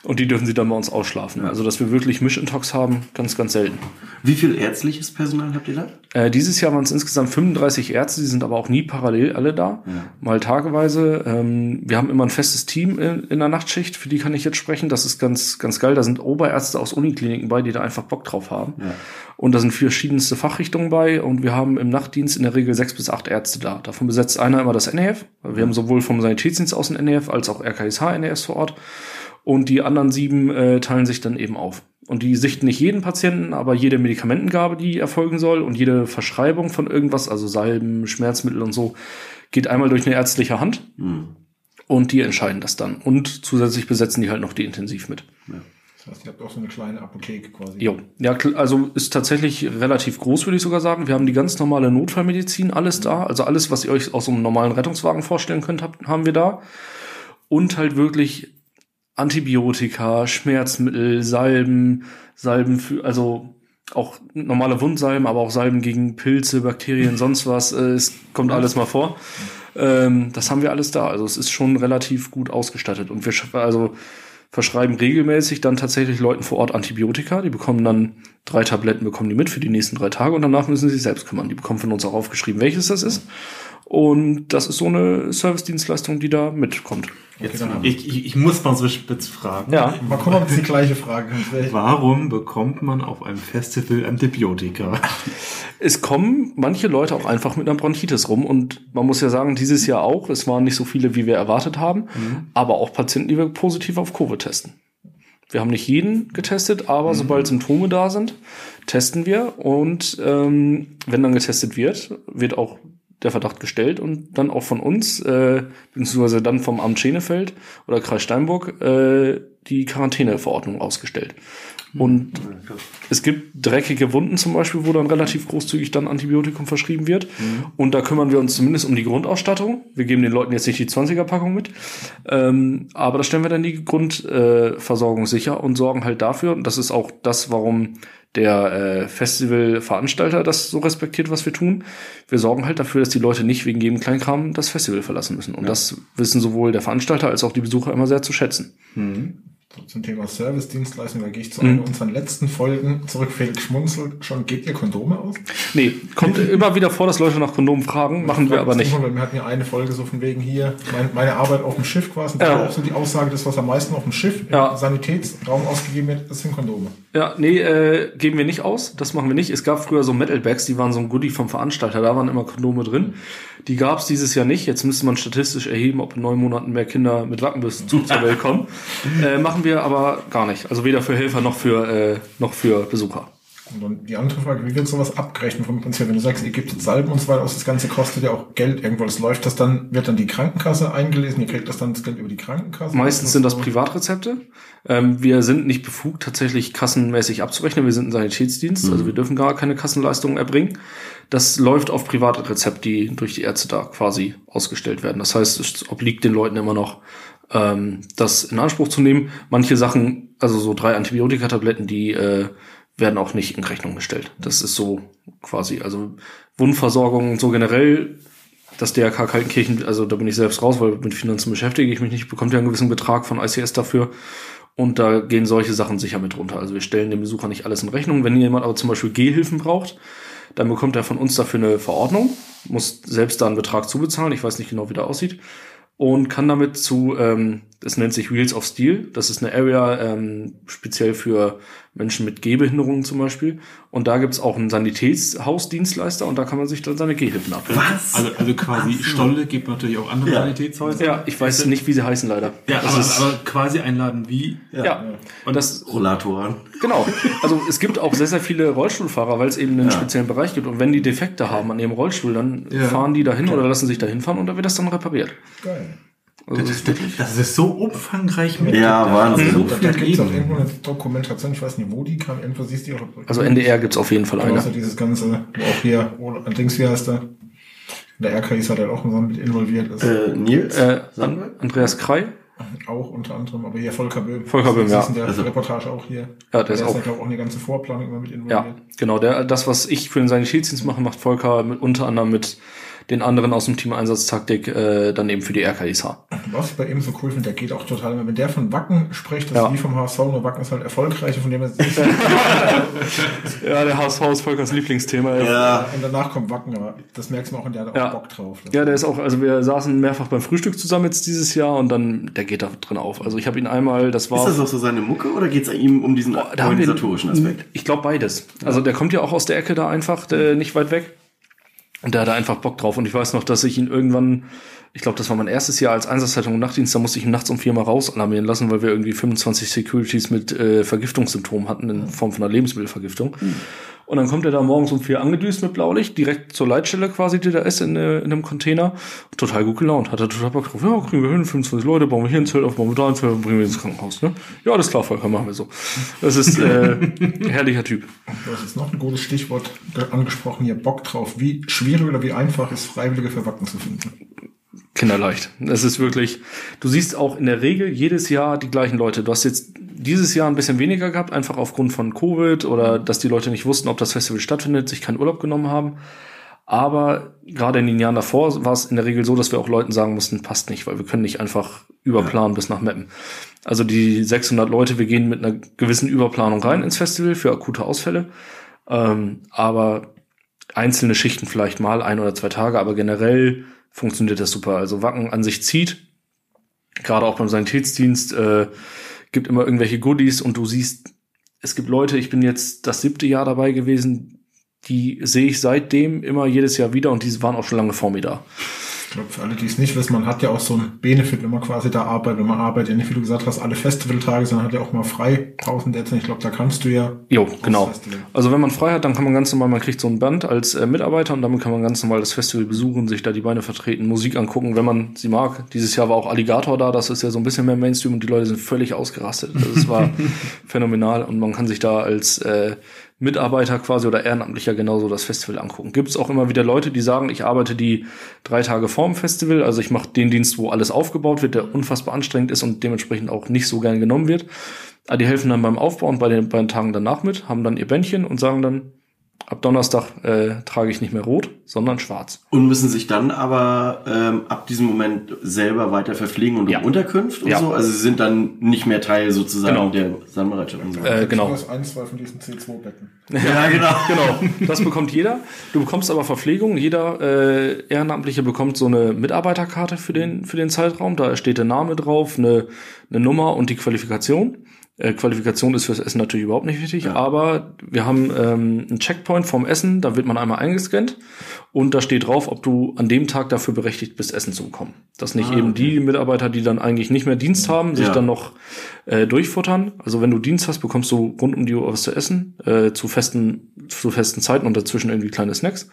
und die dürfen sie dann bei uns ausschlafen. Also dass wir wirklich Mischintox haben, ganz, ganz selten. Wie viel ärztliches Personal habt ihr da? Äh, dieses Jahr waren es insgesamt 35 Ärzte, die sind aber auch nie parallel alle da, mal tageweise. Ähm, wir haben immer ein festes Team in, in der Nachtschicht, für die kann ich jetzt sprechen. Das ist ganz, ganz geil. Da sind Oberärzte aus Unikliniken bei, die da einfach Bock drauf haben. Und da sind verschiedenste Fachrichtungen bei und wir haben im Nachtdienst in der Regel sechs bis acht Ärzte da. Davon besetzt einer immer das NEF. Wir haben sowohl vom Sanitätsdienst aus ein NEF als auch RKSH-NEFs vor Ort. Und die anderen sieben äh, teilen sich dann eben auf. Und die sichten nicht jeden Patienten, aber jede Medikamentengabe, die erfolgen soll und jede Verschreibung von irgendwas, also Salben, Schmerzmittel und so, geht einmal durch eine ärztliche Hand. Und die entscheiden das dann. Und zusätzlich besetzen die halt noch die intensiv mit. Das heißt, ihr habt auch so eine kleine Apotheke quasi. Jo. Ja, also ist tatsächlich relativ groß, würde ich sogar sagen. Wir haben die ganz normale Notfallmedizin, alles da. Also alles, was ihr euch aus so einem normalen Rettungswagen vorstellen könnt, habt, haben wir da. Und halt wirklich Antibiotika, Schmerzmittel, Salben, Salben für, also auch normale Wundsalben, aber auch Salben gegen Pilze, Bakterien, sonst was. Äh, es kommt alles mal vor. Ähm, das haben wir alles da. Also es ist schon relativ gut ausgestattet. Und wir also verschreiben regelmäßig dann tatsächlich Leuten vor Ort Antibiotika. Die bekommen dann drei Tabletten, bekommen die mit für die nächsten drei Tage und danach müssen sie sich selbst kümmern. Die bekommen von uns auch aufgeschrieben, welches das ist. Und das ist so eine Service-Dienstleistung, die da mitkommt. Jetzt, haben- ich, ich, ich muss mal so spitz fragen. Ja. Mal gucken, ob es die gleiche Frage ist. Warum bekommt man auf einem Festival Antibiotika? Es kommen manche Leute auch einfach mit einer Bronchitis rum und man muss ja sagen, dieses Jahr auch, es waren nicht so viele, wie wir erwartet haben, aber auch Patienten, die wir positiv auf Covid testen. Wir haben nicht jeden getestet, aber sobald Symptome da sind, testen wir und ähm, wenn dann getestet wird, wird auch der Verdacht gestellt und dann auch von uns, äh, beziehungsweise dann vom Amt Schenefeld oder Kreis Steinburg, äh, die Quarantäneverordnung ausgestellt. Und es gibt dreckige Wunden zum Beispiel, wo dann relativ großzügig dann Antibiotikum verschrieben wird. Und da kümmern wir uns zumindest um die Grundausstattung. Wir geben den Leuten jetzt nicht die 20er-Packung mit. Ähm, aber da stellen wir dann die Grundversorgung äh, sicher und sorgen halt dafür, und das ist auch das, warum der äh, Festivalveranstalter das so respektiert, was wir tun. Wir sorgen halt dafür, dass die Leute nicht wegen jedem Kleinkram das Festival verlassen müssen. Und das wissen sowohl der Veranstalter als auch die Besucher immer sehr zu schätzen. So, zum Thema Service-Dienstleistung, da gehe ich zu Mhm. einer unserer letzten Folgen zurück. Felix schmunzelt schon. Gebt ihr Kondome aus? Nee, kommt immer wieder vor, dass Leute nach Kondomen fragen, machen wir aber nicht. Wir hatten ja eine Folge so von wegen hier, mein, meine Arbeit auf dem Schiff quasi. Ja. auch so die Aussage, das, was am meisten auf dem Schiff Ja. im Sanitätsraum ausgegeben wird, das sind Kondome. Ja, nee, äh, geben wir nicht aus. Das machen wir nicht. Es gab früher so Metal-Bags, die waren so ein Goodie vom Veranstalter. Da waren immer Kondome drin. Die gab es dieses Jahr nicht. Jetzt müsste man statistisch erheben, ob in neun Monaten mehr Kinder mit Wackenbiss [laughs] zu- zur Welt kommen. Äh, machen wir aber gar nicht. Also weder für Helfer noch für, äh, noch für Besucher. Und dann die andere Frage, wie wird sowas abgerechnet vom Prinzip? Wenn du sagst, ihr gebt jetzt Salben und so weiter aus, das Ganze kostet ja auch Geld irgendwo. Das läuft das dann, wird dann die Krankenkasse eingelesen, ihr kriegt das dann das Geld über die Krankenkasse? Meistens sind das? Privatrezepte. Ähm, wir sind nicht befugt, tatsächlich kassenmäßig abzurechnen. Wir sind ein Sanitätsdienst, also wir dürfen gar keine Kassenleistungen erbringen. Das läuft auf Privatrezept, die durch die Ärzte da quasi ausgestellt werden. Das heißt, es obliegt den Leuten immer noch, ähm, das in Anspruch zu nehmen. Manche Sachen, also so drei Antibiotikatabletten, die äh, werden auch nicht in Rechnung gestellt. Das ist so quasi, also Wundversorgung und so generell das DRK Kaltenkirchen, also da bin ich selbst raus, weil mit Finanzen beschäftige ich mich nicht, bekommt ja einen gewissen Betrag von ICS dafür. Und da gehen solche Sachen sicher mit runter. Also wir stellen dem Besucher nicht alles in Rechnung. Wenn jemand aber zum Beispiel Gehhilfen braucht, dann bekommt er von uns dafür eine Verordnung, muss selbst da einen Betrag zubezahlen. Ich weiß nicht genau, wie der aussieht. Und kann damit zu, ähm, das nennt sich Wheels of Steel. Das ist eine Area ähm, speziell für Menschen mit Gehbehinderungen zum Beispiel. Und da gibt's auch einen Sanitätshausdienstleister und da kann man sich dann seine Gehhilfen abholen. Was? Also, also quasi Stolle gibt natürlich auch andere Ja. Sanitätshäuser. Ja, ich weiß nicht, wie sie heißen leider. Ja, das aber, ist, aber quasi einladen wie. ja. Und das, Rollatoren. Genau. Also es gibt auch sehr, sehr viele Rollstuhlfahrer, weil es eben einen Ja. speziellen Bereich gibt. Und wenn die Defekte haben an ihrem Rollstuhl, dann Ja. fahren die dahin oder lassen sich dahin fahren und dann wird das dann repariert. Geil. Also Das, das ist, das ist so umfangreich mit. Ja, Wahnsinn. So Da, da viel gibt es auch irgendwo eine Dokumentation, ich weiß nicht, wo die kam, irgendwo siehst du die auch. also NDR gibt's auf jeden Fall eine. so dieses ganze, wo auch hier, oh, Dings, wie heißt der? Der RKI ist halt auch mit involviert ist. Äh, Nils? Äh, Andreas Krei, Auch unter anderem, aber hier Volker Böhm. Volker Böhm, ja. Das ist in der Also- Reportage auch hier. Ja, der ist auch- ja, glaube auch eine ganze Vorplanung immer mit ja, involviert. genau. Der, das, was ich für den Sanitätsdienst mache, macht Volker mit, unter anderem mit den anderen aus dem Team Einsatztaktik äh, dann eben für die RKISH. Was ich bei ihm so cool finde, der geht auch total. Wenn der von Wacken spricht, das Ja. ist wie vom HSV, nur Wacken ist halt erfolgreich, von dem er sich [laughs] Ja, der HSV ist Volkers Lieblingsthema. Ja. Und danach kommt Wacken, aber das merkst du auch und der hat auch Ja. Bock drauf. Ja, der ist auch, also wir saßen mehrfach beim Frühstück zusammen jetzt dieses Jahr und dann, der geht da drin auf. Also ich habe ihn einmal, das war. Ist das auch so seine Mucke oder geht es ihm um diesen da haben wir- organisatorischen Aspekt? Ich glaube beides. Also der kommt ja auch aus der Ecke da einfach, der, nicht weit weg. Und der hat da einfach Bock drauf. Und ich weiß noch, dass ich ihn irgendwann, ich glaube, das war mein erstes Jahr als Einsatzleitung und Nachtdienst, da musste ich ihn nachts um vier Mal rausalarmieren lassen, weil wir irgendwie 25 Securities mit äh, Vergiftungssymptomen hatten in Form von einer Lebensmittelvergiftung. Und dann kommt er da morgens um vier angedüst mit Blaulicht, direkt zur Leitstelle quasi, die da ist, in, äh, in einem Container. Total gut gelaunt, hat er total Bock drauf. Ja, kriegen wir hin, 25 Leute, bauen wir hier ein Zelt auf, bauen wir da ein Zelt und bringen wir ins Krankenhaus. Ne? Ja, alles klar, Volker, machen wir so. Das ist äh, [laughs] herrlicher Typ. Hast jetzt noch ein gutes Stichwort ge- angesprochen, hier Bock drauf. Wie schwierig oder wie einfach ist Freiwillige für Wacken zu finden? Kinderleicht. Es ist wirklich, du siehst auch in der Regel jedes Jahr die gleichen Leute. Du hast jetzt dieses Jahr ein bisschen weniger gehabt, einfach aufgrund von Covid oder dass die Leute nicht wussten, ob das Festival stattfindet, sich keinen Urlaub genommen haben. Aber gerade in den Jahren davor war es in der Regel so, dass wir auch Leuten sagen mussten, passt nicht, weil wir können nicht einfach überplanen bis nach Meppen. Also die 600 Leute, wir gehen mit einer gewissen Überplanung rein ins Festival für akute Ausfälle. Ähm, aber einzelne Schichten vielleicht mal, ein oder zwei Tage, aber generell funktioniert das super. Also Wacken an sich zieht, gerade auch beim Sanitätsdienst, äh, gibt immer irgendwelche Goodies und du siehst, es gibt Leute, ich bin jetzt das siebte Jahr dabei gewesen, die sehe ich seitdem immer jedes Jahr wieder und die waren auch schon lange vor mir da. Ich glaube, für alle, die es nicht wissen, man hat ja auch so ein Benefit, wenn man quasi da arbeitet. Wenn man arbeitet, ja nicht, wie du gesagt hast, alle Festivaltage, sondern hat ja auch mal frei Pausen derzeit. Ich glaube, da kannst du ja. Jo, genau. Also wenn man frei hat, dann kann man ganz normal, man kriegt so ein Band als äh, Mitarbeiter und damit kann man ganz normal das Festival besuchen, sich da die Beine vertreten, Musik angucken, wenn man sie mag. Dieses Jahr war auch Alligator da, das ist ja so ein bisschen mehr Mainstream und die Leute sind völlig ausgerastet. Also es war [laughs] phänomenal und man kann sich da als äh, Mitarbeiter quasi oder Ehrenamtlicher genauso das Festival angucken. Gibt es auch immer wieder Leute, die sagen, ich arbeite die drei Tage vorm Festival, also ich mache den Dienst, wo alles aufgebaut wird, der unfassbar anstrengend ist und dementsprechend auch nicht so gern genommen wird. Aber die helfen dann beim Aufbau und bei den, bei den Tagen danach mit, haben dann ihr Bändchen und sagen dann, ab Donnerstag äh, trage ich nicht mehr rot, sondern schwarz. Und müssen sich dann aber ähm, ab diesem Moment selber weiter verpflegen und Ja. um Unterkunft und Ja. so? Also sie sind dann nicht mehr Teil sozusagen Genau. der Sandbereitschaft und so. Äh, genau. Das ist ein, zwei von diesen C2-Betten. [laughs] ja, genau. [laughs] Genau, das bekommt jeder. Du bekommst aber Verpflegung. Jeder äh, Ehrenamtliche bekommt so eine Mitarbeiterkarte für den, für den Zeitraum. Da steht der Name drauf, eine, eine Nummer und die Qualifikation. Äh, Qualifikation ist fürs Essen natürlich überhaupt nicht wichtig, aber wir haben ähm, einen Checkpoint vom Essen, da wird man einmal eingescannt und da steht drauf, ob du an dem Tag dafür berechtigt bist, Essen zu bekommen. Dass nicht eben die Mitarbeiter, die dann eigentlich nicht mehr Dienst haben, sich Ja. dann noch äh, durchfuttern. Also wenn du Dienst hast, bekommst du rund um die Uhr was zu essen, äh, zu festen, zu festen Zeiten und dazwischen irgendwie kleine Snacks.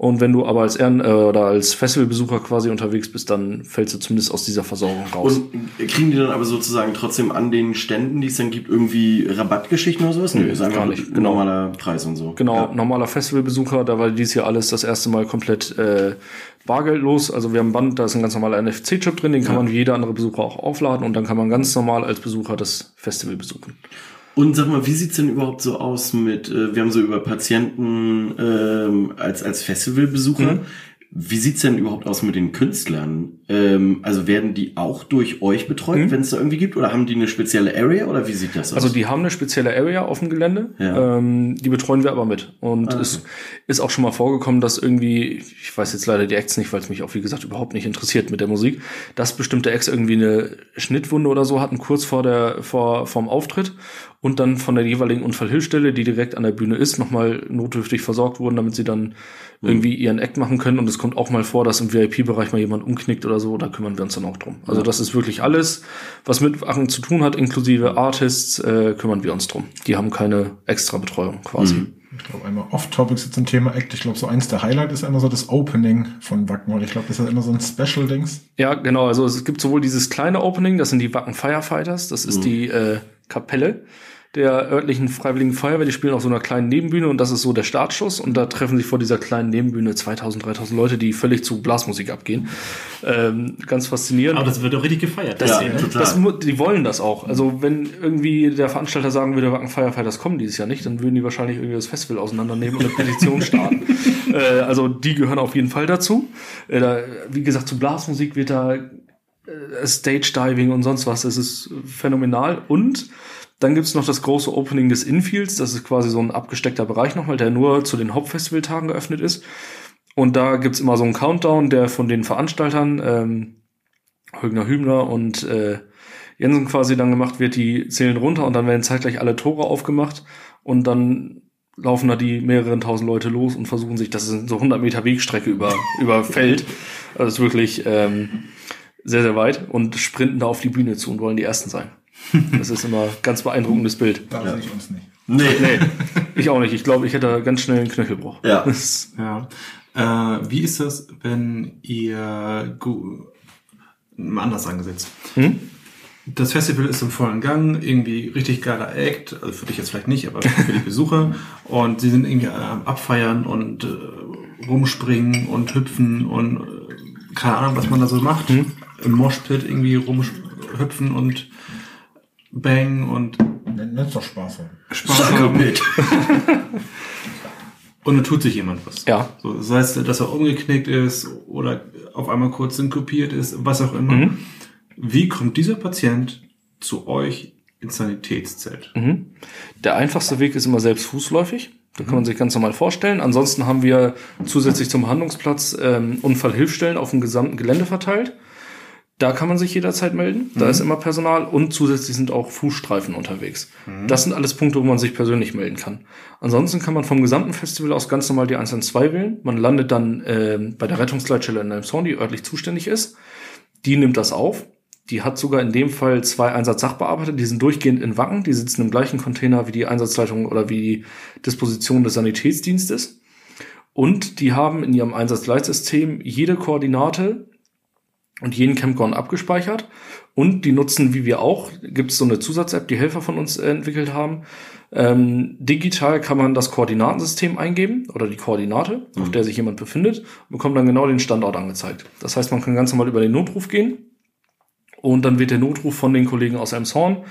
Und wenn du aber als Ehren äh, oder als Festivalbesucher quasi unterwegs bist, dann fällst du zumindest aus dieser Versorgung raus. Und kriegen die dann aber sozusagen trotzdem an den Ständen, die es dann gibt, irgendwie Rabattgeschichten oder sowas? Nö, ist einfach gar nicht, genau. normaler Preis und so. Genau, Ja. normaler Festivalbesucher, da war dieses Jahr alles das erste Mal komplett äh, bargeldlos. Also wir haben ein Band, da ist ein ganz normaler NFC-Chip drin, den kann man wie jeder andere Besucher auch aufladen und dann kann man ganz normal als Besucher das Festival besuchen. Und sag mal, wie sieht's denn überhaupt so aus mit, äh, wir haben so über Patienten ähm, als, als Festivalbesucher. Wie sieht's denn überhaupt aus mit den Künstlern? Ähm, also werden die auch durch euch betreut, Mhm. wenn es da irgendwie gibt? Oder haben die eine spezielle Area? Oder wie sieht das aus? Also die haben eine spezielle Area auf dem Gelände, Ja. ähm, die betreuen wir aber mit. Und Ah, es ist auch schon mal vorgekommen, dass irgendwie, ich weiß jetzt leider die Acts nicht, weil es mich auch wie gesagt überhaupt nicht interessiert mit der Musik, dass bestimmte Acts irgendwie eine Schnittwunde oder so hatten, kurz vor der, vor, vorm Auftritt und dann von der jeweiligen Unfallhilfstelle, die direkt an der Bühne ist, nochmal notdürftig versorgt wurden, damit sie dann irgendwie ihren Act machen können. Und es kommt auch mal vor, dass im VIP-Bereich mal jemand umknickt oder so, da kümmern wir uns dann auch drum. Also das ist wirklich alles, was mit Wachen zu tun hat, inklusive Artists, äh, kümmern wir uns drum. Die haben keine extra Betreuung quasi. Ich glaube, einmal off-topic ist jetzt ein Thema Act. Ich glaube, so eins der Highlight ist immer so das Opening von Wacken, weil ich glaube, das ist immer so ein Special-Dings. Ja, genau. Also es gibt sowohl dieses kleine Opening, das sind die Wacken Firefighters, das ist die äh, Kapelle der örtlichen Freiwilligen Feuerwehr. Die spielen auf so einer kleinen Nebenbühne und das ist so der Startschuss. Und da treffen sich vor dieser kleinen Nebenbühne 2000, 3000 Leute, die völlig zu Blasmusik abgehen. Ähm, ganz faszinierend. Aber das wird doch richtig gefeiert. Ja, Das- total. Das, die wollen das auch. Also wenn irgendwie der Veranstalter sagen würde, Wacken Firefighters kommen dieses Jahr nicht, dann würden die wahrscheinlich irgendwie das Festival auseinandernehmen und eine Petition starten. [laughs] äh, also die gehören auf jeden Fall dazu. Äh, da, wie gesagt, zu Blasmusik wird da äh, Stage Diving und sonst was. Das ist phänomenal. Und dann gibt's noch das große Opening des Infields. Das ist quasi so ein abgesteckter Bereich nochmal, der nur zu den Hauptfestivaltagen geöffnet ist. Und da gibt's immer so einen Countdown, der von den Veranstaltern, ähm, Högner Hübner und äh, Jensen quasi dann gemacht wird, die zählen runter und dann werden zeitgleich alle Tore aufgemacht und dann laufen da die mehreren tausend Leute los und versuchen sich, das ist so 100 Meter Wegstrecke über, [laughs] über Feld, also ist wirklich ähm, sehr, sehr weit und sprinten da auf die Bühne zu und wollen die Ersten sein. Das ist immer ein ganz beeindruckendes Bild. Da sehe ich uns nicht. nee. Nee, ich auch nicht. Ich glaube, ich hätte da ganz schnell einen Knöchelbruch. Ja. [laughs] Ja. Äh, wie ist das, wenn ihr mal anders angesetzt? hm? Das Festival ist im vollen Gang, irgendwie richtig geiler Act, also für dich jetzt vielleicht nicht, aber für die Besucher. [laughs] Und sie sind irgendwie am Abfeiern und äh, rumspringen und hüpfen und äh, keine Ahnung, was man da so macht. Im Moshpit irgendwie rumhüpfen und bang und Nenn es doch Spaß. haben. Spaß haben. Mit. [laughs] Und dann tut sich jemand was. Ja. So, sei es, dass er umgeknickt ist oder auf einmal kurz synkopiert ist, was auch immer. Wie kommt dieser Patient zu euch ins Sanitätszelt? Der einfachste Weg ist immer selbst fußläufig. Da kann man sich ganz normal vorstellen. Ansonsten haben wir zusätzlich zum Handlungsplatz ähm, Unfallhilfstellen auf dem gesamten Gelände verteilt. Da kann man sich jederzeit melden. Da ist immer Personal und zusätzlich sind auch Fußstreifen unterwegs. Das sind alles Punkte, wo man sich persönlich melden kann. Ansonsten kann man vom gesamten Festival aus ganz normal die 112 wählen. Man landet dann ähm, bei der Rettungsleitstelle in Elmshorn, die örtlich zuständig ist. Die nimmt das auf. Die hat sogar in dem Fall zwei Einsatzsachbearbeiter, die sind durchgehend in Wacken, die sitzen im gleichen Container wie die Einsatzleitung oder wie die Disposition des Sanitätsdienstes. Und die haben in ihrem Einsatzleitsystem jede Koordinate und jeden Campground abgespeichert. Und die nutzen, wie wir auch, gibt es so eine Zusatz-App, die Helfer von uns äh, entwickelt haben. Ähm, digital kann man das Koordinatensystem eingeben oder die Koordinate, auf der sich jemand befindet, und bekommt dann genau den Standort angezeigt. Das heißt, man kann ganz normal über den Notruf gehen und dann wird der Notruf von den Kollegen aus Elmshorn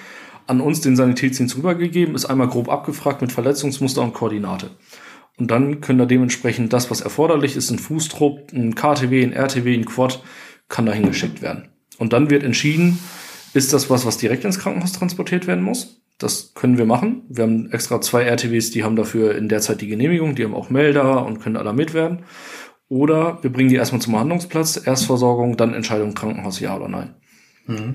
an uns, den Sanitätsdienst, rübergegeben, ist einmal grob abgefragt mit Verletzungsmuster und Koordinate. Und dann können da dementsprechend das, was erforderlich ist, ein Fußtrupp, ein KTW, ein RTW, ein Quad, kann dahin geschickt werden. Und dann wird entschieden, ist das was, was direkt ins Krankenhaus transportiert werden muss? Das können wir machen. Wir haben extra zwei RTWs, die haben dafür in der Zeit die Genehmigung, die haben auch Melder und können alarmiert werden. Oder wir bringen die erstmal zum Handlungsplatz, Erstversorgung, dann Entscheidung Krankenhaus, ja oder nein.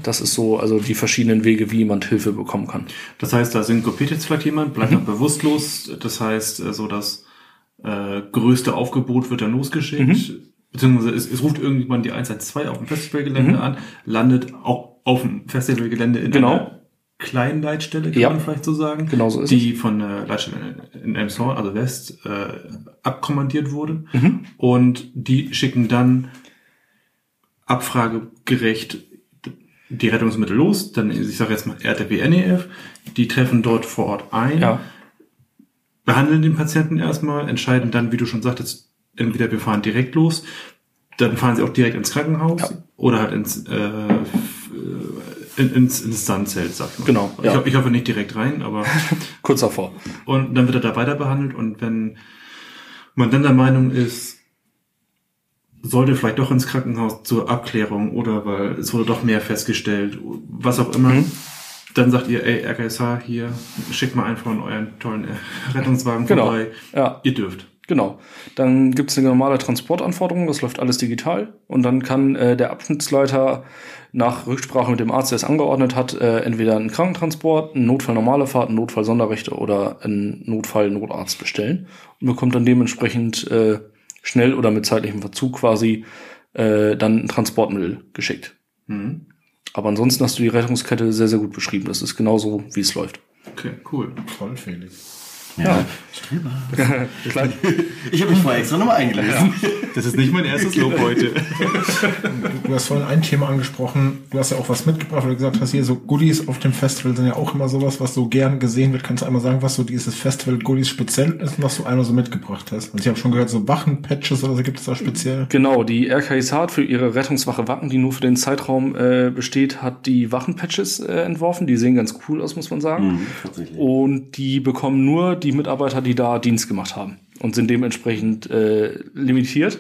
Das ist so, also die verschiedenen Wege, wie jemand Hilfe bekommen kann. Das heißt, da synkopiert jetzt vielleicht jemand, bleibt noch bewusstlos. Das heißt, äh, so das äh, größte Aufgebot wird dann losgeschickt. Beziehungsweise es, es ruft irgendjemand die 112 auf dem Festivalgelände an, landet auch auf dem Festivalgelände in Genau. einer kleinen Leitstelle, kann Ja. man vielleicht so sagen. Genau so ist Die von der Leitstelle in Elmshorn, also West, äh, abkommandiert wurde. Mhm. Und die schicken dann abfragegerecht die Rettungsmittel los, dann, ich sage jetzt mal RTW, NEF, die treffen dort vor Ort ein, Ja, behandeln den Patienten erstmal, entscheiden dann, wie du schon sagtest, entweder wir fahren direkt los, dann fahren sie auch direkt ins Krankenhaus Ja. oder halt ins, äh, äh, in, ins, ins Sandzelt, sag ich mal. Genau, Ich, ja. ho- ich hoffe nicht direkt rein, aber [laughs] kurz davor. und dann wird er da weiter behandelt und wenn man dann der Meinung ist, sollte vielleicht doch ins Krankenhaus zur Abklärung oder weil es wurde doch mehr festgestellt, was auch immer. Mhm. Dann sagt ihr, ey, RKSH, hier, schickt mal einen von euren tollen äh, Rettungswagen Genau. vorbei. Ja. Ihr dürft. Genau. Dann gibt's eine normale Transportanforderung, das läuft alles digital. Und dann kann äh, der Abschnittsleiter nach Rücksprache mit dem Arzt, der es angeordnet hat, äh, entweder einen Krankentransport, einen Notfall normale Fahrt, einen Notfall Sonderrechte oder einen Notfall Notarzt bestellen und bekommt dann dementsprechend äh, schnell oder mit zeitlichem Verzug quasi äh, dann ein Transportmittel geschickt. Mhm. Aber ansonsten hast du die Rettungskette sehr, sehr gut beschrieben. Das ist genauso, wie es läuft. Okay, cool. Toll, Felix. Ja. Klein, Ich habe mich vorher extra nochmal eingelesen. Das ist nicht mein erstes Lob heute. Du, hast vorhin ein Thema angesprochen. Du hast ja auch was mitgebracht, weil du gesagt hast, hier so Goodies auf dem Festival sind ja auch immer sowas, was so gern gesehen wird. Kannst du einmal sagen, was so dieses Festival Goodies speziell ist und was du einmal so mitgebracht hast? Also ich habe schon gehört, so Wachen-Patches oder so gibt es da speziell. Genau, die RKIS hat für ihre Rettungswache Wacken, die nur für den Zeitraum äh, besteht, hat die Wachenpatches äh, entworfen. Die sehen ganz cool aus, muss man sagen. Mhm. Und die bekommen nur die Mitarbeiter, die da Dienst gemacht haben und sind dementsprechend äh, limitiert.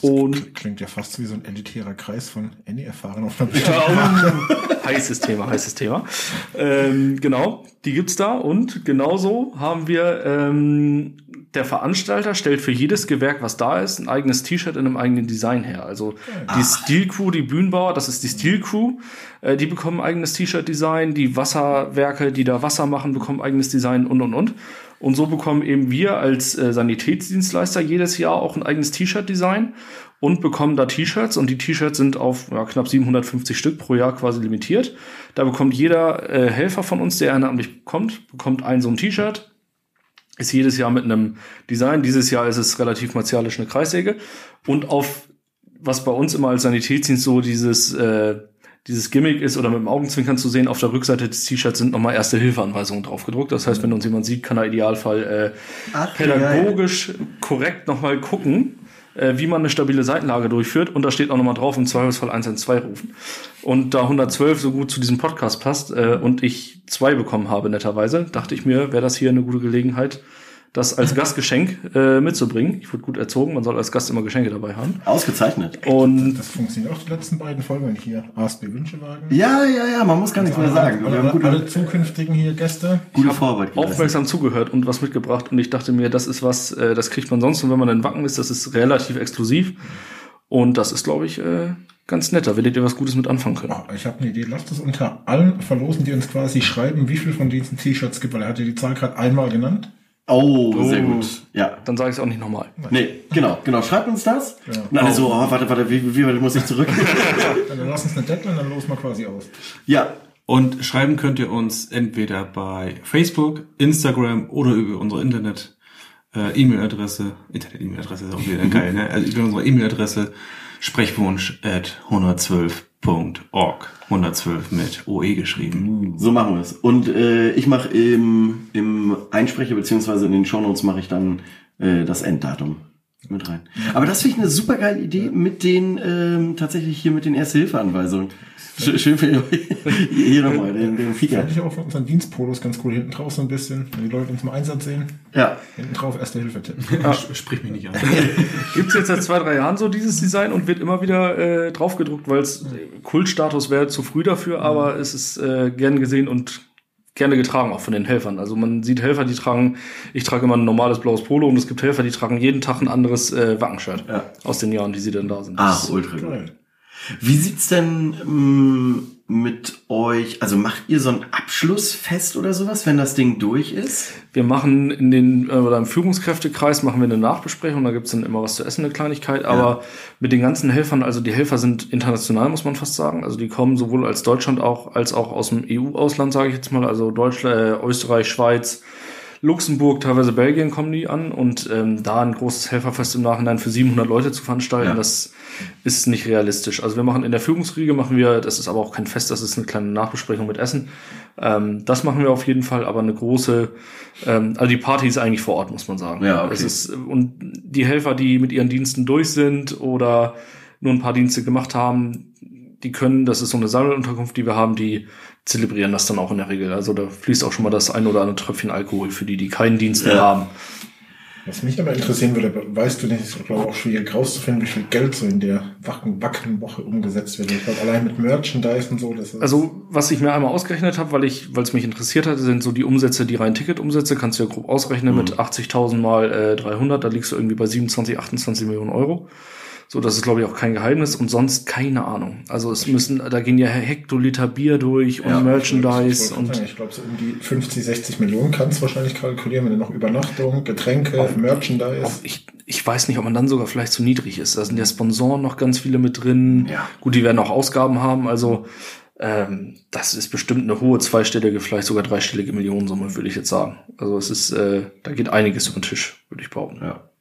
Und Klingt ja fast wie so ein elitärer Kreis von Any-Erfahrenen auf einer bestimmten [laughs] heißes Thema, heißes Thema. Ähm, genau, die gibt's da und genauso haben wir ähm, der Veranstalter stellt für jedes Gewerk, was da ist, ein eigenes T-Shirt in einem eigenen Design her. Also die Steel Crew, die Bühnenbauer, das ist die Steel Crew, äh, die bekommen ein eigenes T-Shirt-Design. Die Wasserwerke, die da Wasser machen, bekommen ein eigenes Design und und und. Und so bekommen eben wir als äh, Sanitätsdienstleister jedes Jahr auch ein eigenes T-Shirt-Design und bekommen da T-Shirts und die T-Shirts sind auf ja, knapp 750 Stück pro Jahr quasi limitiert. Da bekommt jeder äh, Helfer von uns, der ehrenamtlich kommt, bekommt ein so ein T-Shirt. Ist jedes Jahr mit einem Design. Dieses Jahr ist es relativ martialisch eine Kreissäge. Und auf was bei uns immer als Sanitätsdienst so dieses äh, dieses Gimmick ist oder mit dem Augenzwinkern zu sehen, auf der Rückseite des T-Shirts sind nochmal erste Hilfeanweisungen drauf gedruckt. Das heißt, wenn uns jemand sieht, kann er idealfall äh, Ach, pädagogisch korrekt nochmal gucken, äh, wie man eine stabile Seitenlage durchführt. Und da steht auch nochmal drauf, im Zweifelsfall 112 rufen. Und da 112 so gut zu diesem Podcast passt äh, und ich zwei bekommen habe, netterweise, dachte ich mir, wäre das hier eine gute Gelegenheit, das als Gastgeschenk äh, mitzubringen. Ich wurde gut erzogen, man soll als Gast immer Geschenke dabei haben. Ausgezeichnet. Und Das funktioniert auch die letzten beiden Folgen, wenn ich hier ASB Wünschewagen. Ja, ja, ja, man muss gar nichts mehr sagen. Wir Alle, haben alle, alle gute, zukünftigen hier Gäste. gute Vorarbeit aufmerksam zugehört und was mitgebracht. Und ich dachte mir, das ist was, äh, das kriegt man sonst nur, wenn man in Wacken ist. Das ist relativ exklusiv. Und das ist, glaube ich, äh, ganz nett. Da werdet ihr was Gutes mit anfangen können. Oh, ich habe eine Idee. Lasst es unter allen verlosen, die uns quasi schreiben, wie viel von diesen T-Shirts gibt, weil er hat ja die Zahl gerade einmal genannt. Oh, sehr gut. Ja. Dann sage ich es auch nicht nochmal. Nee, genau, genau. Schreibt uns das. Ja. Und alle so, oh, warte, warte, wie, wie weit muss ich zurück? [laughs] Dann lass uns eine Deadline, dann losen wir quasi aus. ja, Und schreiben könnt ihr uns entweder bei Facebook, Instagram oder über unsere Internet äh, E-Mail-Adresse. Internet-E-Mail-Adresse ist auch wieder geil, ne? Also über unsere E-Mail-Adresse sprechwunsch at 112.org. 112 mit OE geschrieben. so machen wir es. Und äh, ich mache im, im Einsprecher beziehungsweise in den Shownotes mache ich dann äh, das Enddatum mit rein. Aber das finde ich eine super geile Idee mit den ähm, tatsächlich hier mit den Erste-Hilfe-Anweisungen. Sch- Schön für hier nochmal den, den Fika. Fand ich auch von unseren Dienstpolos ganz cool. Hinten drauf so ein bisschen, wenn die Leute uns im Einsatz sehen. Ja, Hinten drauf erste Hilfe-Tipp. Sprich mich nicht an. [laughs] Gibt's jetzt seit zwei, drei Jahren so dieses Design und wird immer wieder äh, draufgedruckt, weil es Kultstatus wäre zu früh dafür, aber es ist äh, gern gesehen und gerne getragen, auch von den Helfern. Also man sieht Helfer, die tragen, ich trage immer ein normales blaues Polo und es gibt Helfer, die tragen jeden Tag ein anderes äh, Wackenshirt Ja. aus den Jahren, die sie dann da sind. ah, ultra. Geil. Wie sieht's denn ähm, mit euch, also macht ihr so ein Abschlussfest oder sowas, wenn das Ding durch ist? Wir machen in den, äh, oder im Führungskräftekreis machen wir eine Nachbesprechung, da gibt's dann immer was zu essen, eine Kleinigkeit, aber mit den ganzen Helfern, also die Helfer sind international, muss man fast sagen. Also die kommen sowohl als Deutschland auch, als auch aus dem EU-Ausland, sage ich jetzt mal, also Deutschland, äh, Österreich, Schweiz, Luxemburg, teilweise Belgien kommen die an und ähm, da ein großes Helferfest im Nachhinein für 700 Leute zu veranstalten, Ja. das ist nicht realistisch. Also wir machen in der Führungsriege machen wir, das ist aber auch kein Fest, das ist eine kleine Nachbesprechung mit Essen. Ähm, das machen wir auf jeden Fall, aber eine große, ähm, also die Party ist eigentlich vor Ort, muss man sagen. Ja, okay. Es ist, und die Helfer, die mit ihren Diensten durch sind oder nur ein paar Dienste gemacht haben, die können, das ist so eine Sammelunterkunft, die wir haben, die zelebrieren das dann auch in der Regel. Also da fließt auch schon mal das ein oder andere Tröpfchen Alkohol für die, die keinen Dienst mehr Ja. haben. Was mich aber interessieren würde, weißt du nicht, ist glaube auch schwierig rauszufinden, wie viel Geld so in der Wacken Wackenwoche umgesetzt wird. Ich glaube, allein mit Merchandise und so, das ist Also, was ich mir einmal ausgerechnet habe, weil ich, weil es mich interessiert hat, sind so die Umsätze, die rein Ticketumsätze, kannst du ja grob ausrechnen mit 80.000 mal äh, 300, da liegst du irgendwie bei 27, 28 Millionen Euro. So, das ist glaube ich auch kein Geheimnis und sonst keine Ahnung. Also es müssen, da gehen ja Hektoliter Bier durch und Ja, Merchandise Ich, wollte und gerade sagen, ich glaube, so um die 50, 60 Millionen kannst du wahrscheinlich kalkulieren, wenn du noch Übernachtung, Getränke, Merchandise. ich, ich weiß nicht, ob man dann sogar vielleicht zu niedrig ist. Da sind ja Sponsoren noch ganz viele mit drin. Ja. Gut, die werden auch Ausgaben haben. Also ähm, das ist bestimmt eine hohe zweistellige, vielleicht sogar dreistellige Millionensumme, würde ich jetzt sagen. Also es ist, äh, da geht einiges über den Tisch, würde ich behaupten. Ja.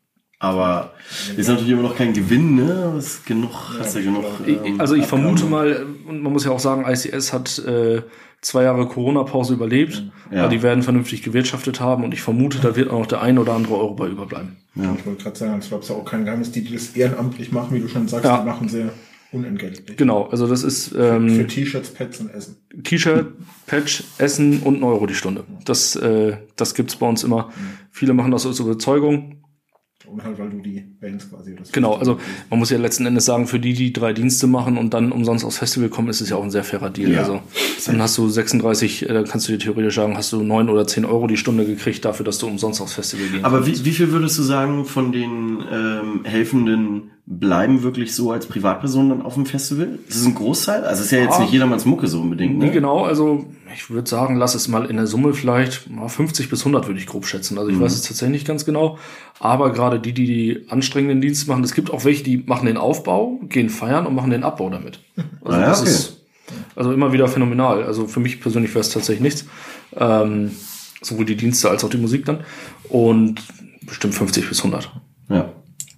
Aber ist natürlich immer noch kein Gewinn, ne? Aber ist genug, hast ja genug. ähm, Also ich vermute Abgaben. mal, und man muss ja auch sagen, ICS hat äh, zwei Jahre Corona-Pause überlebt. Ja. Ja. Die werden vernünftig gewirtschaftet haben und ich vermute, da wird auch noch der ein oder andere Euro bei überbleiben. Ich wollte gerade sagen, ich glaube, es ist auch kein Geheimnis, die, die das ehrenamtlich machen, wie du schon sagst, Ja. die machen sehr unentgeltlich. Genau, also das ist Für ähm, T-Shirts, Pets und Essen. T-Shirt, Patch, Essen und ein Euro die Stunde. Das, äh, das gibt's bei uns immer. Viele machen das aus Überzeugung. Und halt, weil du die Bands quasi das Genau, also man muss ja letzten Endes sagen, für die, die drei Dienste machen und dann umsonst aufs Festival kommen, ist es ja auch ein sehr fairer Deal. Ja. Also dann hast du 36, äh, dann kannst du dir theoretisch sagen, hast du neun oder zehn Euro die Stunde gekriegt dafür, dass du umsonst aufs Festival gehen Aber kannst. wie, wie viel würdest du sagen, von den ähm, Helfenden bleiben wirklich so als Privatpersonen dann auf dem Festival? Ist es ein Großteil? Also ist ja jetzt Ja. nicht jedermanns Mucke so unbedingt, Nee, ne? genau, also ich würde sagen, lass es mal in der Summe vielleicht mal 50 bis 100 würde ich grob schätzen. Also ich weiß es tatsächlich nicht ganz genau. Aber gerade die, die die anstrengenden Dienste machen, es gibt auch welche, die machen den Aufbau, gehen feiern und machen den Abbau damit. [laughs] Also Ah ja, das okay. ist also immer wieder phänomenal. Also für mich persönlich wäre es tatsächlich nichts. Ähm, sowohl die Dienste als auch die Musik dann. Und bestimmt 50 bis 100. Ja.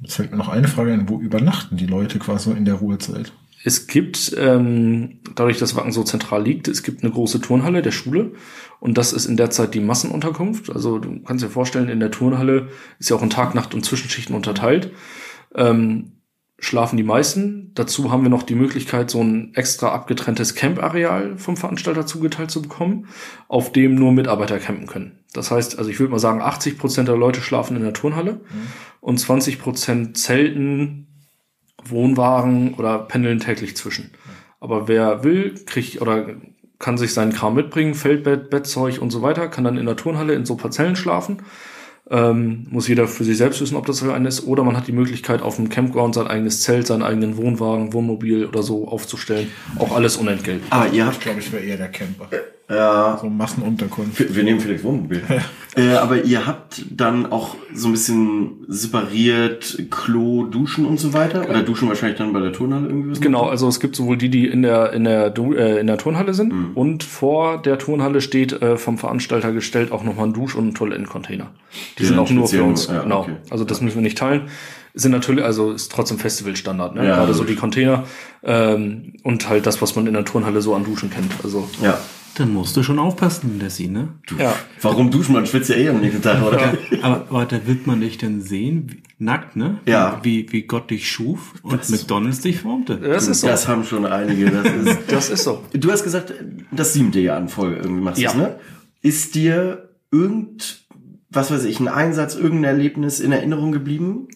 Jetzt fällt mir noch eine Frage ein, wo übernachten die Leute quasi in der Ruhezeit? Es gibt, ähm, dadurch, dass Wacken so zentral liegt, es gibt eine große Turnhalle der Schule und das ist in der Zeit die Massenunterkunft. Also du kannst dir vorstellen, in der Turnhalle ist ja auch in Tag, Nacht und Zwischenschichten unterteilt. Ähm, schlafen die meisten. Dazu haben wir noch die Möglichkeit, so ein extra abgetrenntes Campareal vom Veranstalter zugeteilt zu bekommen, auf dem nur Mitarbeiter campen können. Das heißt, also ich würde mal sagen, 80 Prozent der Leute schlafen in der Turnhalle und 20 Prozent zelten, Wohnwagen oder pendeln täglich zwischen. Aber wer will, kriegt oder kann sich seinen Kram mitbringen, Feldbett, Bettzeug und so weiter, kann dann in der Turnhalle in so Parzellen schlafen. Ähm, muss jeder für sich selbst wissen, ob das für einen ist. Oder man hat die Möglichkeit, auf dem Campground sein eigenes Zelt, seinen eigenen Wohnwagen, Wohnmobil oder so aufzustellen. Auch alles unentgeltlich. Aber ihr Ich glaube, ich wäre eher der Camper. Ja, So Massenunterkunft. wir wir nehmen vielleicht Wohnmobil. äh, aber ihr habt dann auch so ein bisschen separiert Klo, Duschen und so weiter? Oder duschen wahrscheinlich dann bei der Turnhalle irgendwie? Genau, also es gibt sowohl die, die in der in der Du- äh, in der Turnhalle sind und vor der Turnhalle steht äh, vom Veranstalter gestellt auch nochmal ein Dusch- und ein Toilettencontainer. Die Die sind sind auch nur für uns. ja, genau. okay. Also das müssen wir nicht teilen. Sind natürlich, also ist trotzdem Festivalstandard, ne? Ja, Gerade so die Container ähm, und halt das, was man in der Turnhalle so an Duschen kennt. Also Ja. Dann musst du schon aufpassen, Lassie, ne? ja. Warum duschen? Man schwitzt ja eh am nächsten Tag, oder? Aber, aber da wird man dich denn sehen, wie- nackt, ne? Ja. Wie, wie Gott dich schuf und McDonalds dich formte. Das ist so. Das haben schon einige. Das ist, [laughs] Das ist so. Du hast gesagt, das siebte Jahr in Folge irgendwie machst du Ja. es, ne? Ist dir irgend, was weiß ich, ein Einsatz, irgendein Erlebnis in Erinnerung geblieben?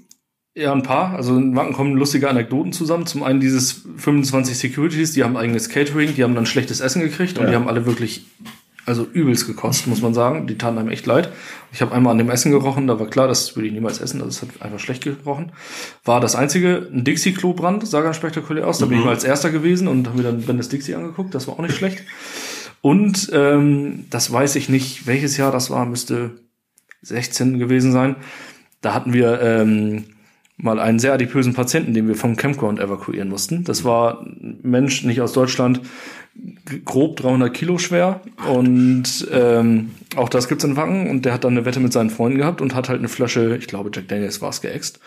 Ja, ein paar. Also in Wacken kommen lustige Anekdoten zusammen. Zum einen dieses 25 Securities, die haben eigenes Catering, die haben dann schlechtes Essen gekriegt und Ja. die haben alle wirklich, also übelst gekostet, muss man sagen. Die taten einem echt leid. Ich habe einmal an dem Essen gerochen, da war klar, das würde ich niemals essen, das hat einfach schlecht gerochen. War das einzige, ein Dixie-Klo-Brand, sah ganz spektakulär aus. Da bin ich mal als erster gewesen und habe mir dann Bendes Dixie angeguckt, das war auch nicht schlecht. Und ähm, das weiß ich nicht, welches Jahr das war, müsste 16 gewesen sein. Da hatten wir ähm, mal einen sehr adipösen Patienten, den wir vom Campground evakuieren mussten. Das war ein Mensch, nicht aus Deutschland, grob 300 Kilo schwer und ähm, auch das gibt's in Wacken und der hat dann eine Wette mit seinen Freunden gehabt und hat halt eine Flasche, ich glaube Jack Daniels war es geäxt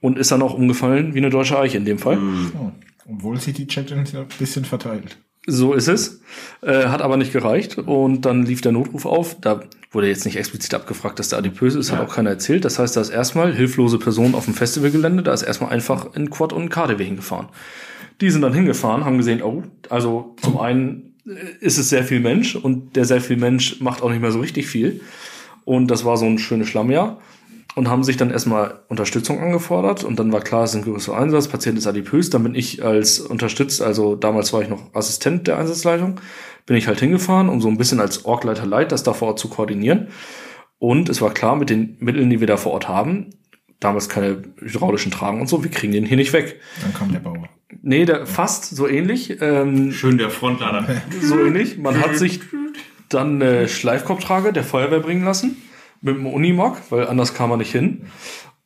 und ist dann auch umgefallen wie eine deutsche Eiche in dem Fall. Oh. Obwohl sich die Chat-Ins ja ein bisschen verteilt. So ist es. Äh, hat aber nicht gereicht. Und dann lief der Notruf auf. Da wurde jetzt nicht explizit abgefragt, dass der adipös ist, hat auch keiner erzählt. Das heißt, da ist erstmal hilflose Person auf dem Festivalgelände, da ist erstmal einfach ein Quad und KDW hingefahren. Die sind dann hingefahren, haben gesehen, oh, also zum einen äh, ist es sehr viel Mensch und der sehr viel Mensch macht auch nicht mehr so richtig viel. Und das war so ein schönes Schlammjahr. Und haben sich dann erstmal Unterstützung angefordert und dann war klar, es ist ein größerer Einsatz, Patient ist adipös, dann bin ich als unterstützt, also damals war ich noch Assistent der Einsatzleitung, bin ich halt hingefahren, um so ein bisschen als Orgleiter Leit das da vor Ort zu koordinieren. Und es war klar, mit den Mitteln, die wir da vor Ort haben, damals keine hydraulischen Tragen und so, wir kriegen den hier nicht weg. Dann kam der Bauer. Nee, der, fast so ähnlich. Ähm, Schön der Frontlader. so ähnlich. Man hat sich dann eine Schleifkorbtrage der Feuerwehr bringen lassen mit dem Unimog, weil anders kam man nicht hin.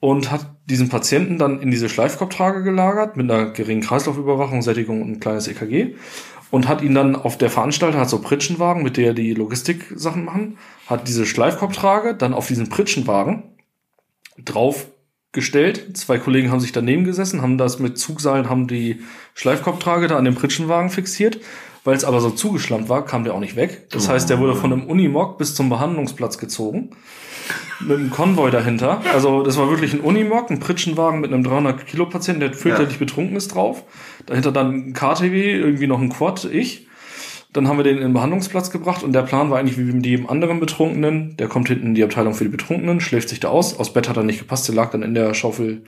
Und hat diesen Patienten dann in diese Schleifkorbtrage gelagert mit einer geringen Kreislaufüberwachung, Sättigung und ein kleines EKG. Und hat ihn dann auf der Veranstalter, hat so Pritschenwagen, mit der die Logistik-Sachen machen, hat diese Schleifkorbtrage dann auf diesen Pritschenwagen draufgestellt. Zwei Kollegen haben sich daneben gesessen, haben das mit Zugseilen, haben die Schleifkorbtrage da an dem Pritschenwagen fixiert. Weil es aber so zugeschlammt war, kam der auch nicht weg. Das heißt, der wurde von einem Unimog bis zum Behandlungsplatz gezogen. Mit einem Konvoi dahinter. Also das war wirklich ein Unimog, ein Pritschenwagen mit einem 300 Kilo Patienten, der fürchterlich betrunken ist drauf. Dahinter dann ein KTW, irgendwie noch ein Quad, ich. Dann haben wir den in den Behandlungsplatz gebracht und der Plan war eigentlich wie mit jedem anderen Betrunkenen. Der kommt hinten in die Abteilung für die Betrunkenen, schläft sich da aus. Aus Bett hat er nicht gepasst, der lag dann in der Schaufel,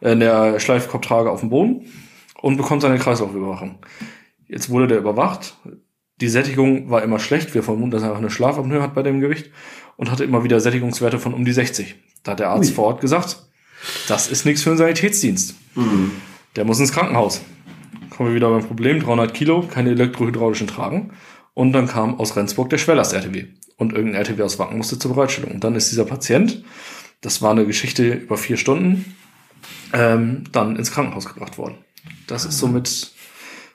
äh, in der Schleifkorbtrage auf dem Boden und bekommt seine Kreislaufüberwachung. Jetzt wurde der überwacht. Die Sättigung war immer schlecht. Wir vermuten, dass er einfach eine Schlafapnoe hat bei dem Gewicht und hatte immer wieder Sättigungswerte von um die 60. Da hat der Arzt vor Ort gesagt, das ist nichts für einen Sanitätsdienst. Der muss ins Krankenhaus. Kommen wir wieder beim Problem, 300 Kilo, keine elektrohydraulischen Tragen. Und dann kam aus Rendsburg der Schwellast-RTW. Und irgendein RTW aus Wacken musste zur Bereitstellung. Und dann ist dieser Patient, das war eine Geschichte über vier Stunden, ähm, dann ins Krankenhaus gebracht worden. Das ist somit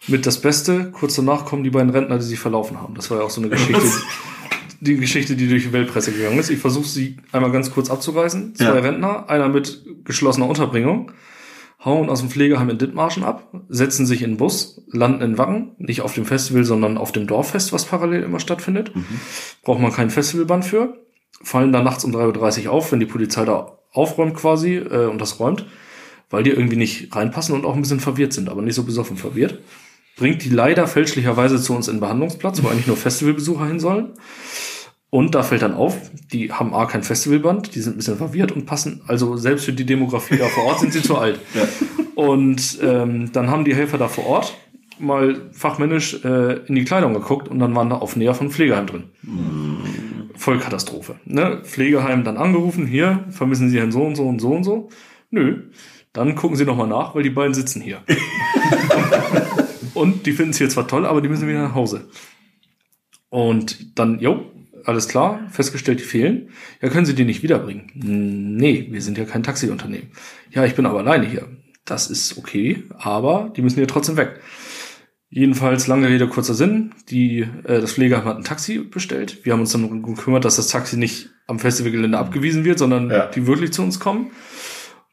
mit das Beste. Kurz danach kommen die beiden Rentner, die sich verlaufen haben. Das war ja auch so eine Geschichte, die Geschichte, die durch die Weltpresse gegangen ist. Ich versuche sie einmal ganz kurz abzureißen. Zwei Ja. Rentner, einer mit geschlossener Unterbringung, hauen aus dem Pflegeheim in Dithmarschen ab, setzen sich in den Bus, landen in Wacken, nicht auf dem Festival, sondern auf dem Dorffest, was parallel immer stattfindet. Braucht man kein Festivalband für. Fallen dann nachts um 3.30 Uhr auf, wenn die Polizei da aufräumt quasi äh, und das räumt, weil die irgendwie nicht reinpassen und auch ein bisschen verwirrt sind, aber nicht so besoffen verwirrt. Bringt die leider fälschlicherweise zu uns in den Behandlungsplatz, wo eigentlich nur Festivalbesucher hin sollen. Und da fällt dann auf, die haben A kein Festivalband, die sind ein bisschen verwirrt und passen, also selbst für die Demografie da vor Ort sind sie zu alt. Und ähm, dann haben die Helfer da vor Ort mal fachmännisch äh, in die Kleidung geguckt und dann waren da Aufnäher von Pflegeheim drin. Vollkatastrophe. Ne? Pflegeheim dann angerufen, hier, vermissen Sie Herrn so und so und so und so. Nö. Dann gucken Sie nochmal nach, weil die beiden sitzen hier. [laughs] und die finden es hier zwar toll, aber die müssen wieder nach Hause. Und dann, jo, alles klar, festgestellt, die fehlen. Ja, können Sie die nicht wiederbringen? Nee, wir sind ja kein Taxiunternehmen. Ja, ich bin aber alleine hier. Das ist okay, aber die müssen hier trotzdem weg. Jedenfalls, lange Rede, kurzer Sinn. Die, äh, das Pflegeheim hat ein Taxi bestellt. Wir haben uns dann darum gekümmert, dass das Taxi nicht am Festivalgelände abgewiesen wird, sondern Ja. die wirklich zu uns kommen.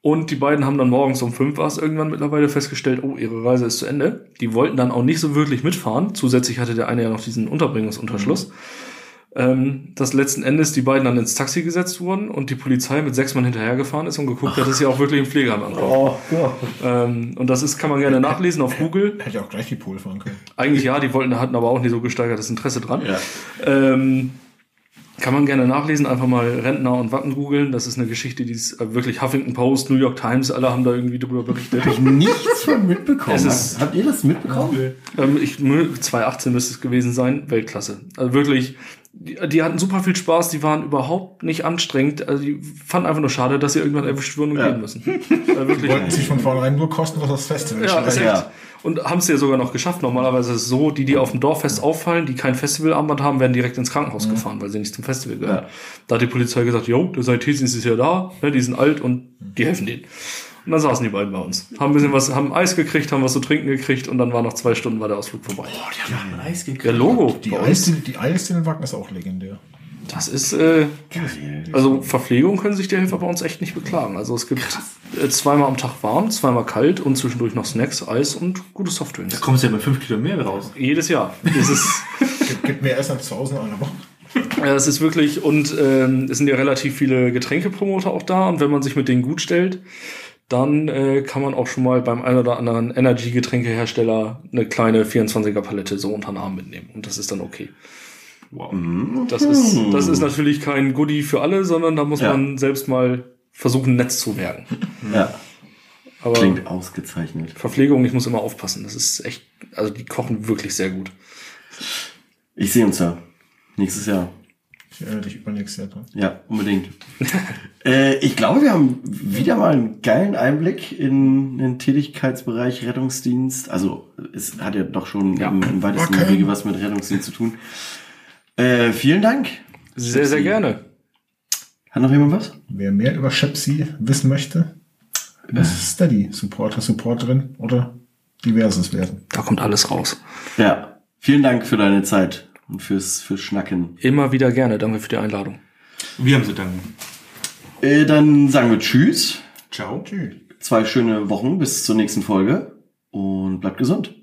Und die beiden haben dann morgens um fünf war es irgendwann mittlerweile festgestellt, oh, ihre Reise ist zu Ende. Die wollten dann auch nicht so wirklich mitfahren. Zusätzlich hatte der eine ja noch diesen Unterbringungsunterschluss. Ähm, dass letzten Endes die beiden dann ins Taxi gesetzt wurden und die Polizei mit sechs Mann hinterhergefahren ist und geguckt hat, dass sie auch wirklich im Pflegeheim ankommen. Oh Gott. Ähm, und das ist, kann man gerne nachlesen auf Google. [laughs] Hätte auch gleich die Pol fahren können. Eigentlich ja, die wollten, hatten aber auch nicht so gesteigertes Interesse dran. Ja. Ähm, kann man gerne nachlesen, einfach mal Rentner und Wacken googeln. Das ist eine Geschichte, die ist äh, wirklich Huffington Post, New York Times, alle haben da irgendwie drüber berichtet. Hab ich nichts von mitbekommen. Es ist- Habt ihr das mitbekommen? Ähm, ich, 2018 müsste es gewesen sein, Weltklasse. Also wirklich, die, die hatten super viel Spaß, die waren überhaupt nicht anstrengend. Also die fanden einfach nur schade, dass sie irgendwann erwischt wurden und Ja. gehen müssen. Also wirklich. Wollten sich von vornherein nur kostenlos das Festival Ja, echt. Und haben es ja sogar noch geschafft. Normalerweise ist es so, die, die auf dem Dorffest auffallen, die kein Festivalarmband haben, werden direkt ins Krankenhaus gefahren, weil sie nicht zum Festival gehören. Ja. Da hat die Polizei gesagt, jo, der Sanitätsdienst ist ja da, ne, die sind alt und die helfen denen. Und dann saßen die beiden bei uns. Haben ein bisschen was, haben Eis gekriegt, haben was zu trinken gekriegt und dann war nach zwei Stunden war der Ausflug vorbei. Die haben Eis gekriegt. Der Logo. Die. Eis, die Eis in den Wacken ist auch legendär. Das ist, äh, Geil. also Verpflegung können sich die Helfer bei uns echt nicht beklagen. Also es gibt äh, zweimal am Tag warm, zweimal kalt und zwischendurch noch Snacks, Eis und gute Softdrinks. Da kommst du ja mit fünf Kilo mehr raus. [laughs] Jedes Jahr. Das ist, [laughs] mehr Essen als zu Hause in einer Woche. ja, es ist wirklich, und ähm, es sind ja relativ viele Getränkepromoter auch da und wenn man sich mit denen gut stellt, dann äh, kann man auch schon mal beim ein oder anderen Energy-Getränkehersteller eine kleine 24er Palette so unter den Arm mitnehmen. Und das ist dann okay. Wow. Das ist, das ist natürlich kein Goodie für alle, sondern da muss Ja. man selbst mal versuchen, nett zu werden. Ja, Aber klingt ausgezeichnet. Verpflegung, ich muss immer aufpassen. Das ist echt, also die kochen wirklich sehr gut. Ich sehe uns da. Nächstes Jahr. Ich erinnere dich übernächstes Jahr dran. Ja, unbedingt. [laughs] äh, ich glaube, wir haben wieder mal einen geilen Einblick in den Tätigkeitsbereich Rettungsdienst. Also es hat ja doch schon Ja. im, im weitesten Okay. Wege was mit Rettungsdienst zu tun. Äh, vielen Dank. Sehr, sehr gerne. Hat noch jemand was? Wer mehr über Shepsy wissen möchte, muss Steady Supporter, Supporterin oder diverses werden. Da kommt alles raus. Ja, vielen Dank für deine Zeit und fürs, fürs Schnacken. Immer wieder gerne. Danke für die Einladung. Wir haben zu danken. Äh, dann sagen wir Tschüss. Ciao. Tschüss. Zwei schöne Wochen bis zur nächsten Folge und bleibt gesund.